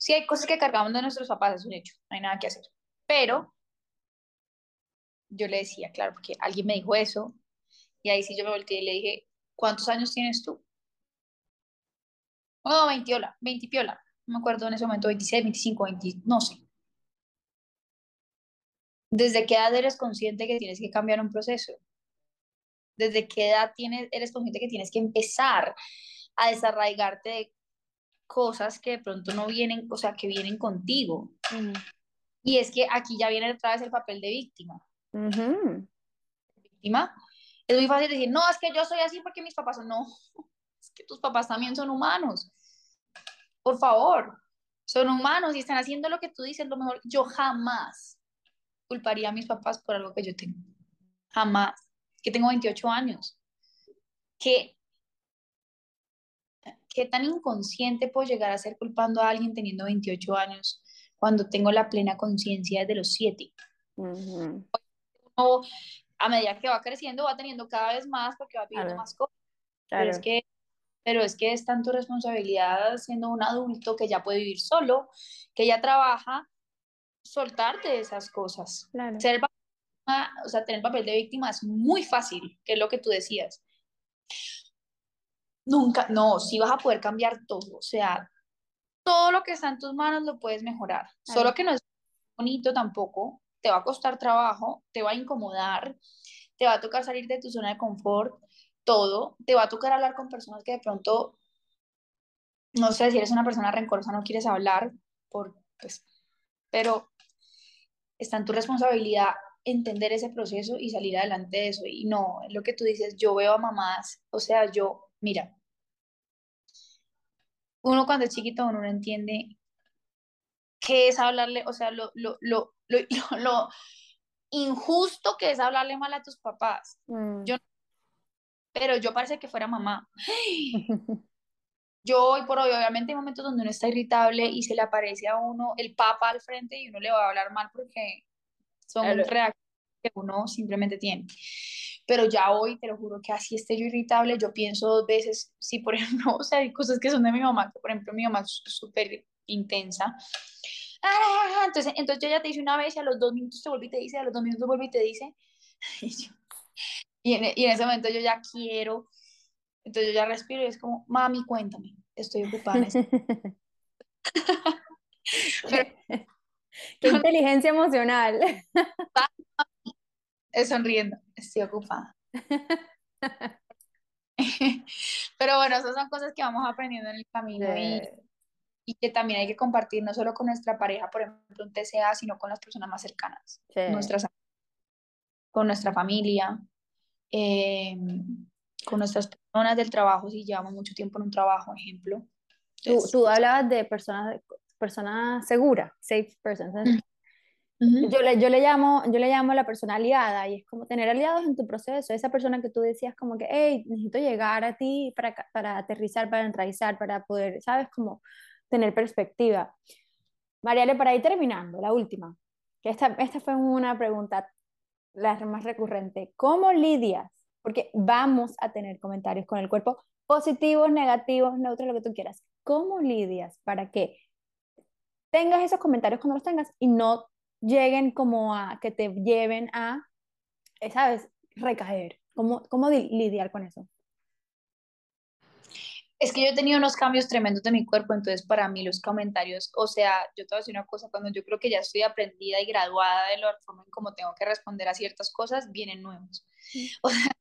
si hay cosas que cargamos de nuestros papás, es un hecho, no hay nada que hacer. Pero yo le decía, claro, porque alguien me dijo eso, y ahí sí yo me volteé y le dije, ¿Cuántos años tienes tú? Oh, 20 piola, 20 piola. No me acuerdo en ese momento, 26, 25, 20, no sé. ¿Desde qué edad eres consciente que tienes que cambiar un proceso? ¿Desde qué edad eres consciente que tienes que empezar a desarraigarte de cosas que de pronto no vienen, o sea, que vienen contigo? Y es que aquí ya viene otra vez el papel de víctima. Víctima. Es muy fácil decir, no, es que yo soy así porque mis papás son, no, es que tus papás también son humanos. Por favor, son humanos y están haciendo lo que tú dices, lo mejor. Yo jamás culparía a mis papás por algo que yo tengo. Jamás. Que tengo 28 años. Que ¿Qué tan inconsciente puedo llegar a ser culpando a alguien teniendo 28 años cuando tengo la plena conciencia de los 7? a medida que va creciendo va teniendo cada vez más porque va pidiendo más cosas. Pero, es que, pero es que es tanto responsabilidad siendo un adulto que ya puede vivir solo, que ya trabaja, soltarte esas cosas. Ser, o sea, tener papel de víctima es muy fácil, que es lo que tú decías nunca, no, sí vas a poder cambiar todo, o sea, todo lo que está en tus manos lo puedes mejorar, solo que no es bonito tampoco, te va a costar trabajo, te va a incomodar, te va a tocar salir de tu zona de confort, todo, te va a tocar hablar con personas que de pronto, no sé, si eres una persona rencorosa no quieres hablar, por, pues, pero está en tu responsabilidad entender ese proceso y salir adelante de eso. Y no, es lo que tú dices, yo veo a mamás, o sea, yo Mira, uno cuando es chiquito uno no entiende qué es hablarle, o sea, lo, lo, lo, lo, injusto que es hablarle mal a tus papás. Mm. Yo, pero yo parece que fuera mamá. Yo hoy por hoy, obviamente hay momentos donde uno está irritable y se le aparece a uno el papa al frente y uno le va a hablar mal porque son reacciones que uno simplemente tiene pero ya hoy, te lo juro que así esté yo irritable, yo pienso dos veces, si por ejemplo, o sea, hay cosas que son de mi mamá, que por ejemplo mi mamá es súper intensa, ah, entonces, entonces yo ya te dice una vez y a los dos minutos te vuelve y te dice, a los dos minutos vuelve y te dice, y, en, y en ese momento yo ya quiero, entonces yo ya respiro y es como, mami, cuéntame, estoy ocupada Qué inteligencia emocional. Es sonriendo, estoy ocupada. Pero bueno, esas son cosas que vamos aprendiendo en el camino y, y, que también hay que compartir no solo con nuestra pareja, por ejemplo, un TCA, sino con las personas más cercanas, nuestras, con nuestra familia, eh, con nuestras personas del trabajo, si llevamos mucho tiempo en un trabajo, ejemplo. tú, tú hablabas de personas, personas seguras, safe persons. Yo le, yo, le llamo, yo le llamo la persona aliada y es como tener aliados en tu proceso, esa persona que tú decías como que, hey, necesito llegar a ti para, para aterrizar, para enraizar, para poder, ¿sabes? Como tener perspectiva. Mariale, para ir terminando, la última, que esta, esta fue una pregunta la más recurrente. ¿Cómo lidias? Porque vamos a tener comentarios con el cuerpo positivos, negativos, neutros, lo que tú quieras. ¿Cómo lidias para que tengas esos comentarios cuando los tengas y no lleguen como a que te lleven a, eh, ¿sabes? Recaer. ¿Cómo, cómo lidiar con eso? Es que yo he tenido unos cambios tremendos de mi cuerpo, entonces para mí los comentarios, o sea, yo te voy a decir una cosa, cuando yo creo que ya estoy aprendida y graduada de la forma en cómo tengo que responder a ciertas cosas, vienen nuevos. O sea,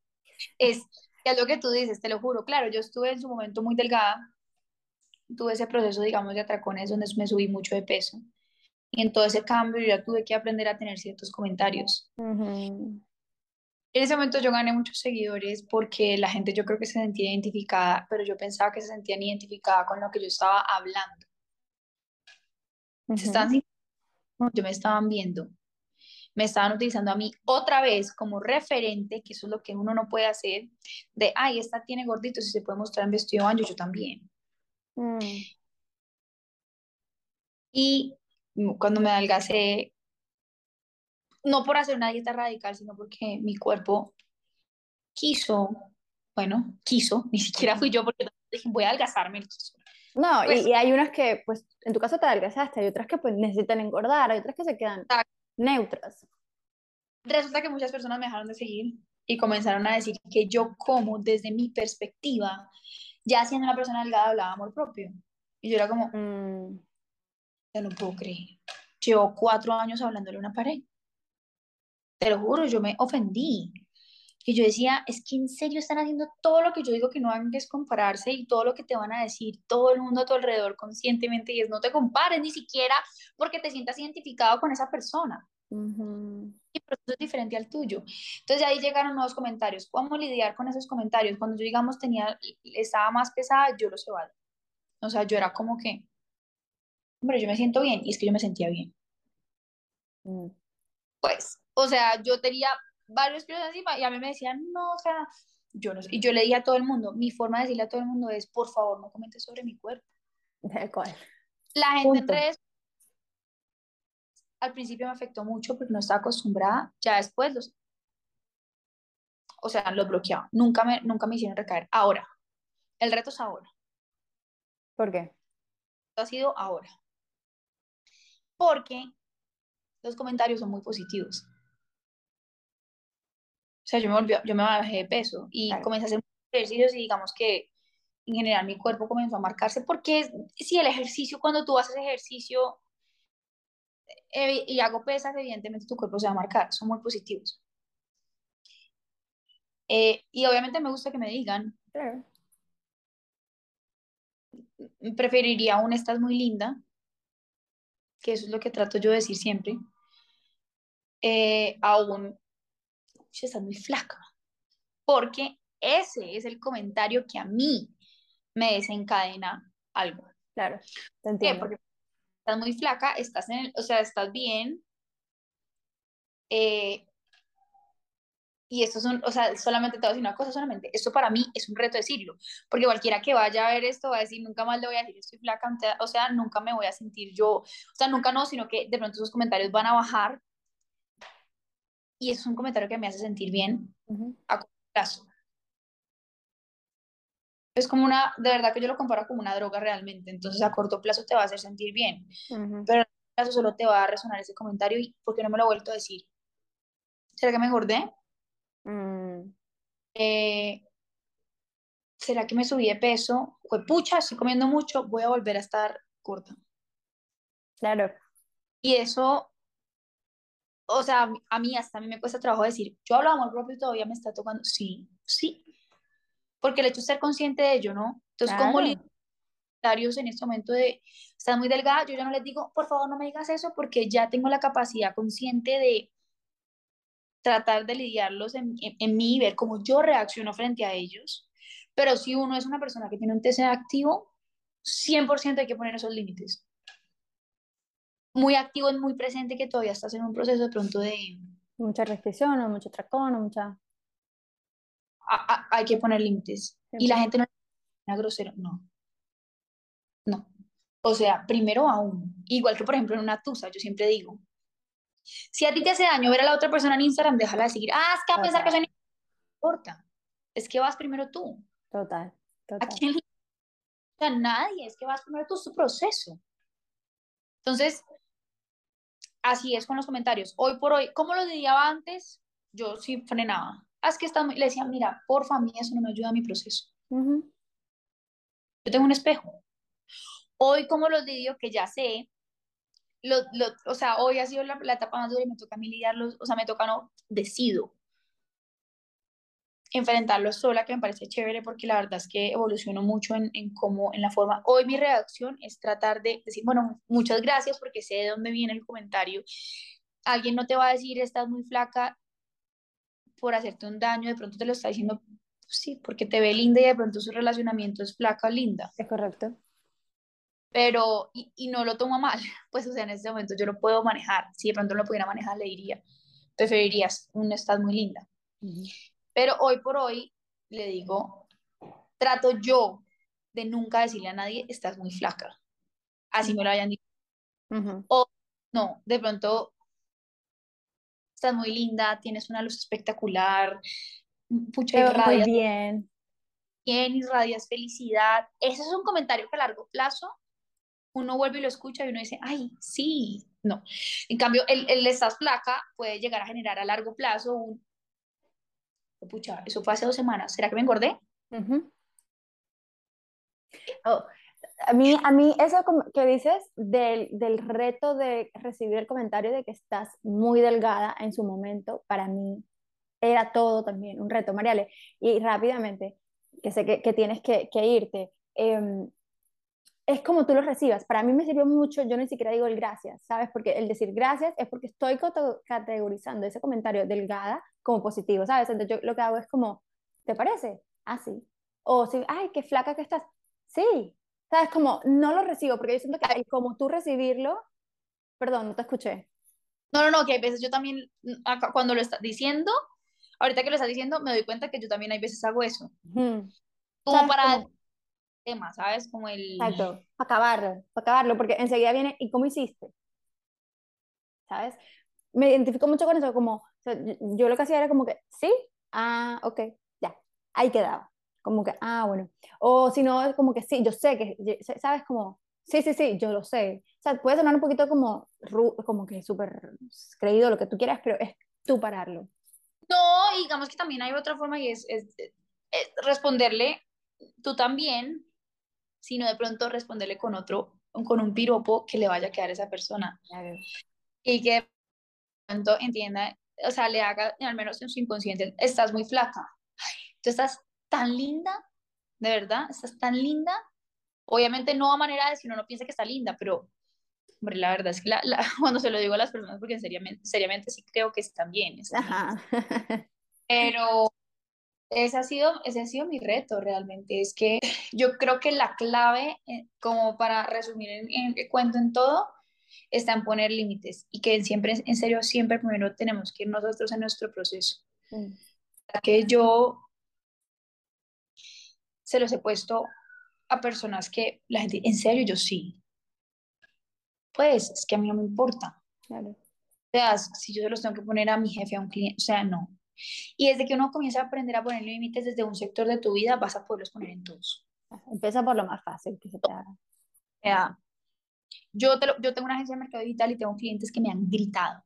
es, es lo que tú dices, te lo juro, claro, yo estuve en su momento muy delgada, tuve ese proceso, digamos, de atracones donde me subí mucho de peso. Y en todo ese cambio yo ya tuve que aprender a tener ciertos comentarios. En ese momento yo gané muchos seguidores porque la gente yo creo que se sentía identificada, pero yo pensaba que se sentían identificada con lo que yo estaba hablando. yo me estaban viendo, me estaban utilizando a mí otra vez como referente, que eso es lo que uno no puede hacer, de, ay, esta tiene gordito, si se puede mostrar en vestido ancho, yo también. Mm. Y cuando me adelgacé, no por hacer una dieta radical, sino porque mi cuerpo quiso, bueno, quiso, ni siquiera fui yo porque dije, voy a adelgazarme. No, pues y, hay unas que, pues, en tu caso te adelgazaste, hay otras que pues necesitan engordar, hay otras que se quedan neutras. Resulta que muchas personas me dejaron de seguir y comenzaron a decir que yo como desde mi perspectiva, ya siendo una persona delgada, hablaba amor propio. Y yo era como, mm ya no puedo creer. Llevo cuatro años hablándole a una pared. Te lo juro, yo me ofendí. que yo decía, es que en serio están haciendo todo lo que yo digo que no hagan, que es compararse y todo lo que te van a decir todo el mundo a tu alrededor conscientemente y es no te compares ni siquiera porque te sientas identificado con esa persona. Y el proceso es diferente al tuyo. Entonces ahí llegaron nuevos comentarios. ¿Cómo lidiar con esos comentarios? Cuando yo, digamos, tenía, estaba más pesada, yo los evado. O sea, yo era como que, hombre, yo me siento bien y es que yo me sentía bien. Mm. Pues, o sea, yo tenía varios kilos encima y a mí me decían, no, o sea, yo no sé. Y yo le dije a todo el mundo, mi forma de decirle a todo el mundo es, por favor, no comentes sobre mi cuerpo. ¿De cuál? La gente en redes al principio me afectó mucho porque no estaba acostumbrada, ya después los, o sea, los bloqueaba, nunca me, nunca me hicieron recaer. Ahora, el reto es ahora. ¿Por qué? Ha sido ahora. Porque los comentarios son muy positivos. O sea, yo me, volví, yo me bajé de peso y comencé a hacer ejercicios y digamos que en general mi cuerpo comenzó a marcarse porque si el ejercicio, cuando tú haces ejercicio eh, y hago pesas, evidentemente tu cuerpo se va a marcar, son muy positivos. Eh, y obviamente me gusta que me digan, preferiría un estás muy linda, que eso es lo que trato yo de decir siempre, eh, a un estás muy flaca, porque ese es el comentario que a mí me desencadena algo. Claro, te entiendo. Porque estás muy flaca, estás en el, o sea, estás bien. Eh, y esto son, o sea, solamente te voy a decir una cosa, solamente, esto para mí es un reto decirlo, porque cualquiera que vaya a ver esto va a decir, nunca más le voy a decir, estoy flaca, o sea, nunca me voy a sentir yo, o sea, nunca no, sino que de pronto esos comentarios van a bajar, y eso es un comentario que me hace sentir bien a corto plazo. Es como una, de verdad que yo lo comparo como una droga realmente, entonces a corto plazo te va a hacer sentir bien, pero a corto plazo solo te va a resonar ese comentario y ¿por qué no me lo he vuelto a decir? ¿Será que me engordé? Mm. Eh, ¿Será que me subí de peso? Pues pucha, estoy comiendo mucho, voy a volver a estar corta. Claro. Y eso, o sea, a mí hasta a mí me cuesta trabajo decir, yo hablo de amor propio y todavía me está tocando. Sí, sí, porque el hecho de ser consciente de ello, ¿no? Entonces, como comentarios en este momento de, estás muy delgada, yo ya no les digo, por favor, no me digas eso, porque ya tengo la capacidad consciente de tratar de lidiarlos en, en, mí y ver cómo yo reacciono frente a ellos. Pero si uno es una persona que tiene un TC activo, 100% hay que poner esos límites. Muy activo, muy presente, que todavía estás en un proceso de pronto de... Mucha restricción o mucho tracón o mucha hay que poner límites. Y la gente no es grosero, no. No. O sea, primero a uno. Igual que, por ejemplo, en una tusa, yo siempre digo, si a ti te hace daño ver a la otra persona en Instagram, déjala de seguir. Ah, es que a pesar que se no importa. Es que vas primero tú. Total, total. ¿A quién a nadie? Es que vas primero tú, su proceso. Entonces, así es con los comentarios. Hoy por hoy, ¿cómo lo diría antes? Yo sí frenaba haz que está Le decía, mira, porfa, a mí eso no me ayuda a mi proceso. Yo tengo un espejo. Hoy, como los lidio, que ya sé, lo, lo, o sea, hoy ha sido la, etapa más dura y me toca a mí lidiarlos, o sea, me toca, no, decido enfrentarlo sola, que me parece chévere porque la verdad es que evoluciono mucho en, en cómo, en la forma. Hoy mi reacción es tratar de decir, bueno, muchas gracias porque sé de dónde viene el comentario. Alguien no te va a decir, estás muy flaca, por hacerte un daño, de pronto te lo está diciendo, sí, porque te ve linda y de pronto su relacionamiento es flaca o linda. Es correcto. Pero, y, y no lo toma mal, pues o sea, en este momento yo lo puedo manejar. Si de pronto lo pudiera manejar, le diría, preferirías un estás muy linda. Pero hoy por hoy le digo, trato yo de nunca decirle a nadie, estás muy flaca. Así me lo hayan dicho. O no, de pronto estás muy linda, tienes una luz espectacular, pucha, irradias, muy bien. Bien, irradias felicidad. Ese es un comentario que a largo plazo uno vuelve y lo escucha y uno dice, ay, sí, no. En cambio, el, el estás flaca puede llegar a generar a largo plazo un, pucha, eso fue hace dos semanas, ¿será que me engordé? a mí, a mí eso que dices del, del, reto de recibir el comentario de que estás muy delgada en su momento, para mí era todo también un reto, Mariale. Y rápidamente, que sé que, que tienes que, que irte, eh, es como tú lo recibas. Para mí me sirvió mucho, yo ni siquiera digo el gracias, ¿sabes? Porque el decir gracias es porque estoy categorizando ese comentario delgada como positivo, ¿sabes? Entonces yo lo que hago es como, ¿te parece? Así. Ah, o si, ay, qué flaca que estás. Sí. ¿Sabes? Como no lo recibo, porque yo siento que como tú recibirlo, perdón, no te escuché. No, no, no, que hay veces yo también, cuando lo estás diciendo, ahorita que lo estás diciendo, me doy cuenta que yo también hay veces hago eso. Como para tema, ¿sabes? Como el... Exacto, para acabarlo, para acabarlo, porque enseguida viene, ¿y cómo hiciste? ¿Sabes? Me identifico mucho con eso, como, yo lo que hacía era como que, sí, ah, ok, ya, ahí quedaba, como que, ah, bueno, o si no, como que sí, yo sé que, ¿sabes? Como, sí, sí, sí, yo lo sé. O sea, puede sonar un poquito como, como que súper creído lo que tú quieras, pero es tú pararlo. No, digamos que también hay otra forma y es, es responderle tú también sino de pronto responderle con otro, con un piropo que le vaya a quedar a esa persona. Y que de pronto entienda, o sea, le haga, al menos en su inconsciente, estás muy flaca, tú estás tan linda, de verdad, estás tan linda. Obviamente no a manera de si uno no piensa que está linda, pero hombre, la verdad es que la, cuando se lo digo a las personas, porque seriamente, seriamente sí creo que están bien. Pero ese ha sido, ese ha sido mi reto realmente. Es que yo creo que la clave, eh, como para resumir en, el cuento en todo, está en poner límites y que siempre, en serio, siempre primero tenemos que ir nosotros en nuestro proceso. Mm. Que yo se los he puesto a personas que la gente, en serio, yo sí. Pues es que a mí no me importa. Claro. O sea, si yo se los tengo que poner a mi jefe, a un cliente, o sea, no. Y desde que uno comienza a aprender a poner límites desde un sector de tu vida, vas a poderlos poner en todos. Empieza por lo más fácil que se te haga. yo, yo tengo una agencia de mercado digital y tengo clientes que me han gritado.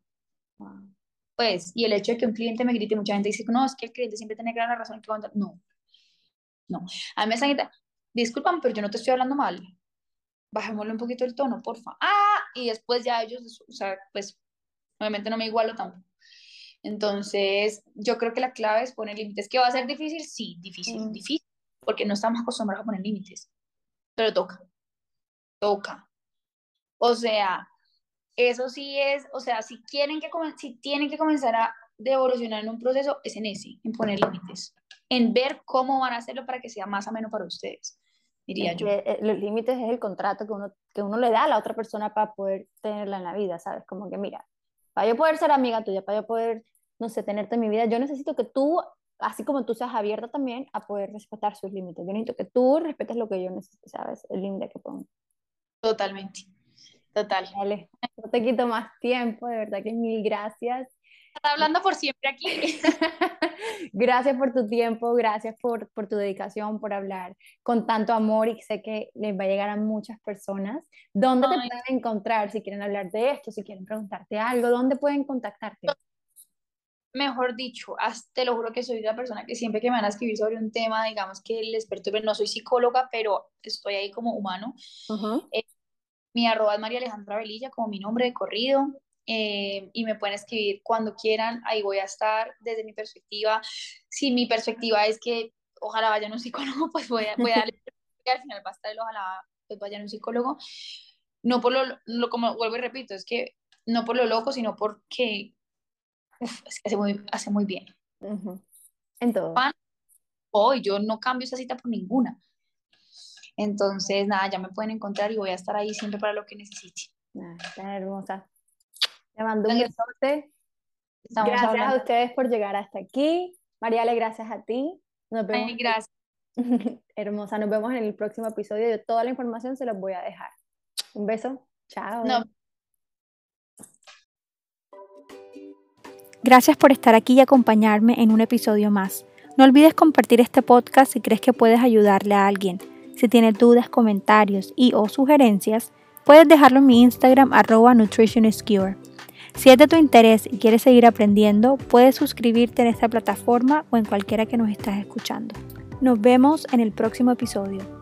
Pues, y el hecho de que un cliente me grite, mucha gente dice, no, es que el cliente siempre tiene que dar la razón. Que no, no. A mí me están disculpan, pero yo no te estoy hablando mal. Bajémosle un poquito el tono, porfa. Ah, y después ya ellos, o sea, pues, obviamente no me igualo tampoco. Entonces, yo creo que la clave es poner límites. ¿Que va a ser difícil? Sí, difícil, mm. difícil, porque no estamos acostumbrados a poner límites. Pero toca, toca. O sea, eso sí es, o sea, si quieren que si tienen que comenzar a evolucionar en un proceso, es en ese, en poner límites, en ver cómo van a hacerlo para que sea más ameno para ustedes, diría yo. Eh, los límites es el contrato que uno, que uno le da a la otra persona para poder tenerla en la vida, ¿sabes? Como que, mira, para yo poder ser amiga tuya, para yo poder no sé, tenerte en mi vida. Yo necesito que tú, así como tú seas abierta también a poder respetar sus límites. Yo necesito que tú respetes lo que yo necesito, ¿sabes? El límite que pongo. Totalmente. Total. Dale, no te quito más tiempo, de verdad que mil gracias. Está hablando por siempre aquí. gracias por tu tiempo, gracias por, por, tu dedicación, por hablar con tanto amor y sé que les va a llegar a muchas personas. ¿Dónde te pueden encontrar si quieren hablar de esto, si quieren preguntarte algo? ¿Dónde pueden contactarte? Mejor dicho, te lo juro que soy la persona que siempre que me van a escribir sobre un tema, digamos que les perturbe, no soy psicóloga, pero estoy ahí como humano. Eh, mi arroba es María Alejandra Velilla, como mi nombre de corrido, eh, y me pueden escribir cuando quieran, ahí voy a estar desde mi perspectiva. Si mi perspectiva es que ojalá vayan a un psicólogo, pues voy a, voy a darle, al final va a estar el ojalá pues vayan un psicólogo. No por lo, lo, como vuelvo y repito, es que no por lo loco, sino porque hace muy, hace muy bien. En todo. Hoy yo no cambio esa cita por ninguna. Entonces, nada, ya me pueden encontrar y voy a estar ahí siempre para lo que necesite. está hermosa. Te mando un besote. gracias a ustedes por llegar hasta aquí. Mariale, gracias a ti. Nos vemos. gracias. Hermosa, nos vemos en el próximo episodio. Yo toda la información se los voy a dejar. Un beso. Chao. No. Gracias por estar aquí y acompañarme en un episodio más. No olvides compartir este podcast si crees que puedes ayudarle a alguien. Si tienes dudas, comentarios y o sugerencias, puedes dejarlo en mi Instagram arroba nutritioniscure. Si es de tu interés y quieres seguir aprendiendo, puedes suscribirte en esta plataforma o en cualquiera que nos estás escuchando. Nos vemos en el próximo episodio.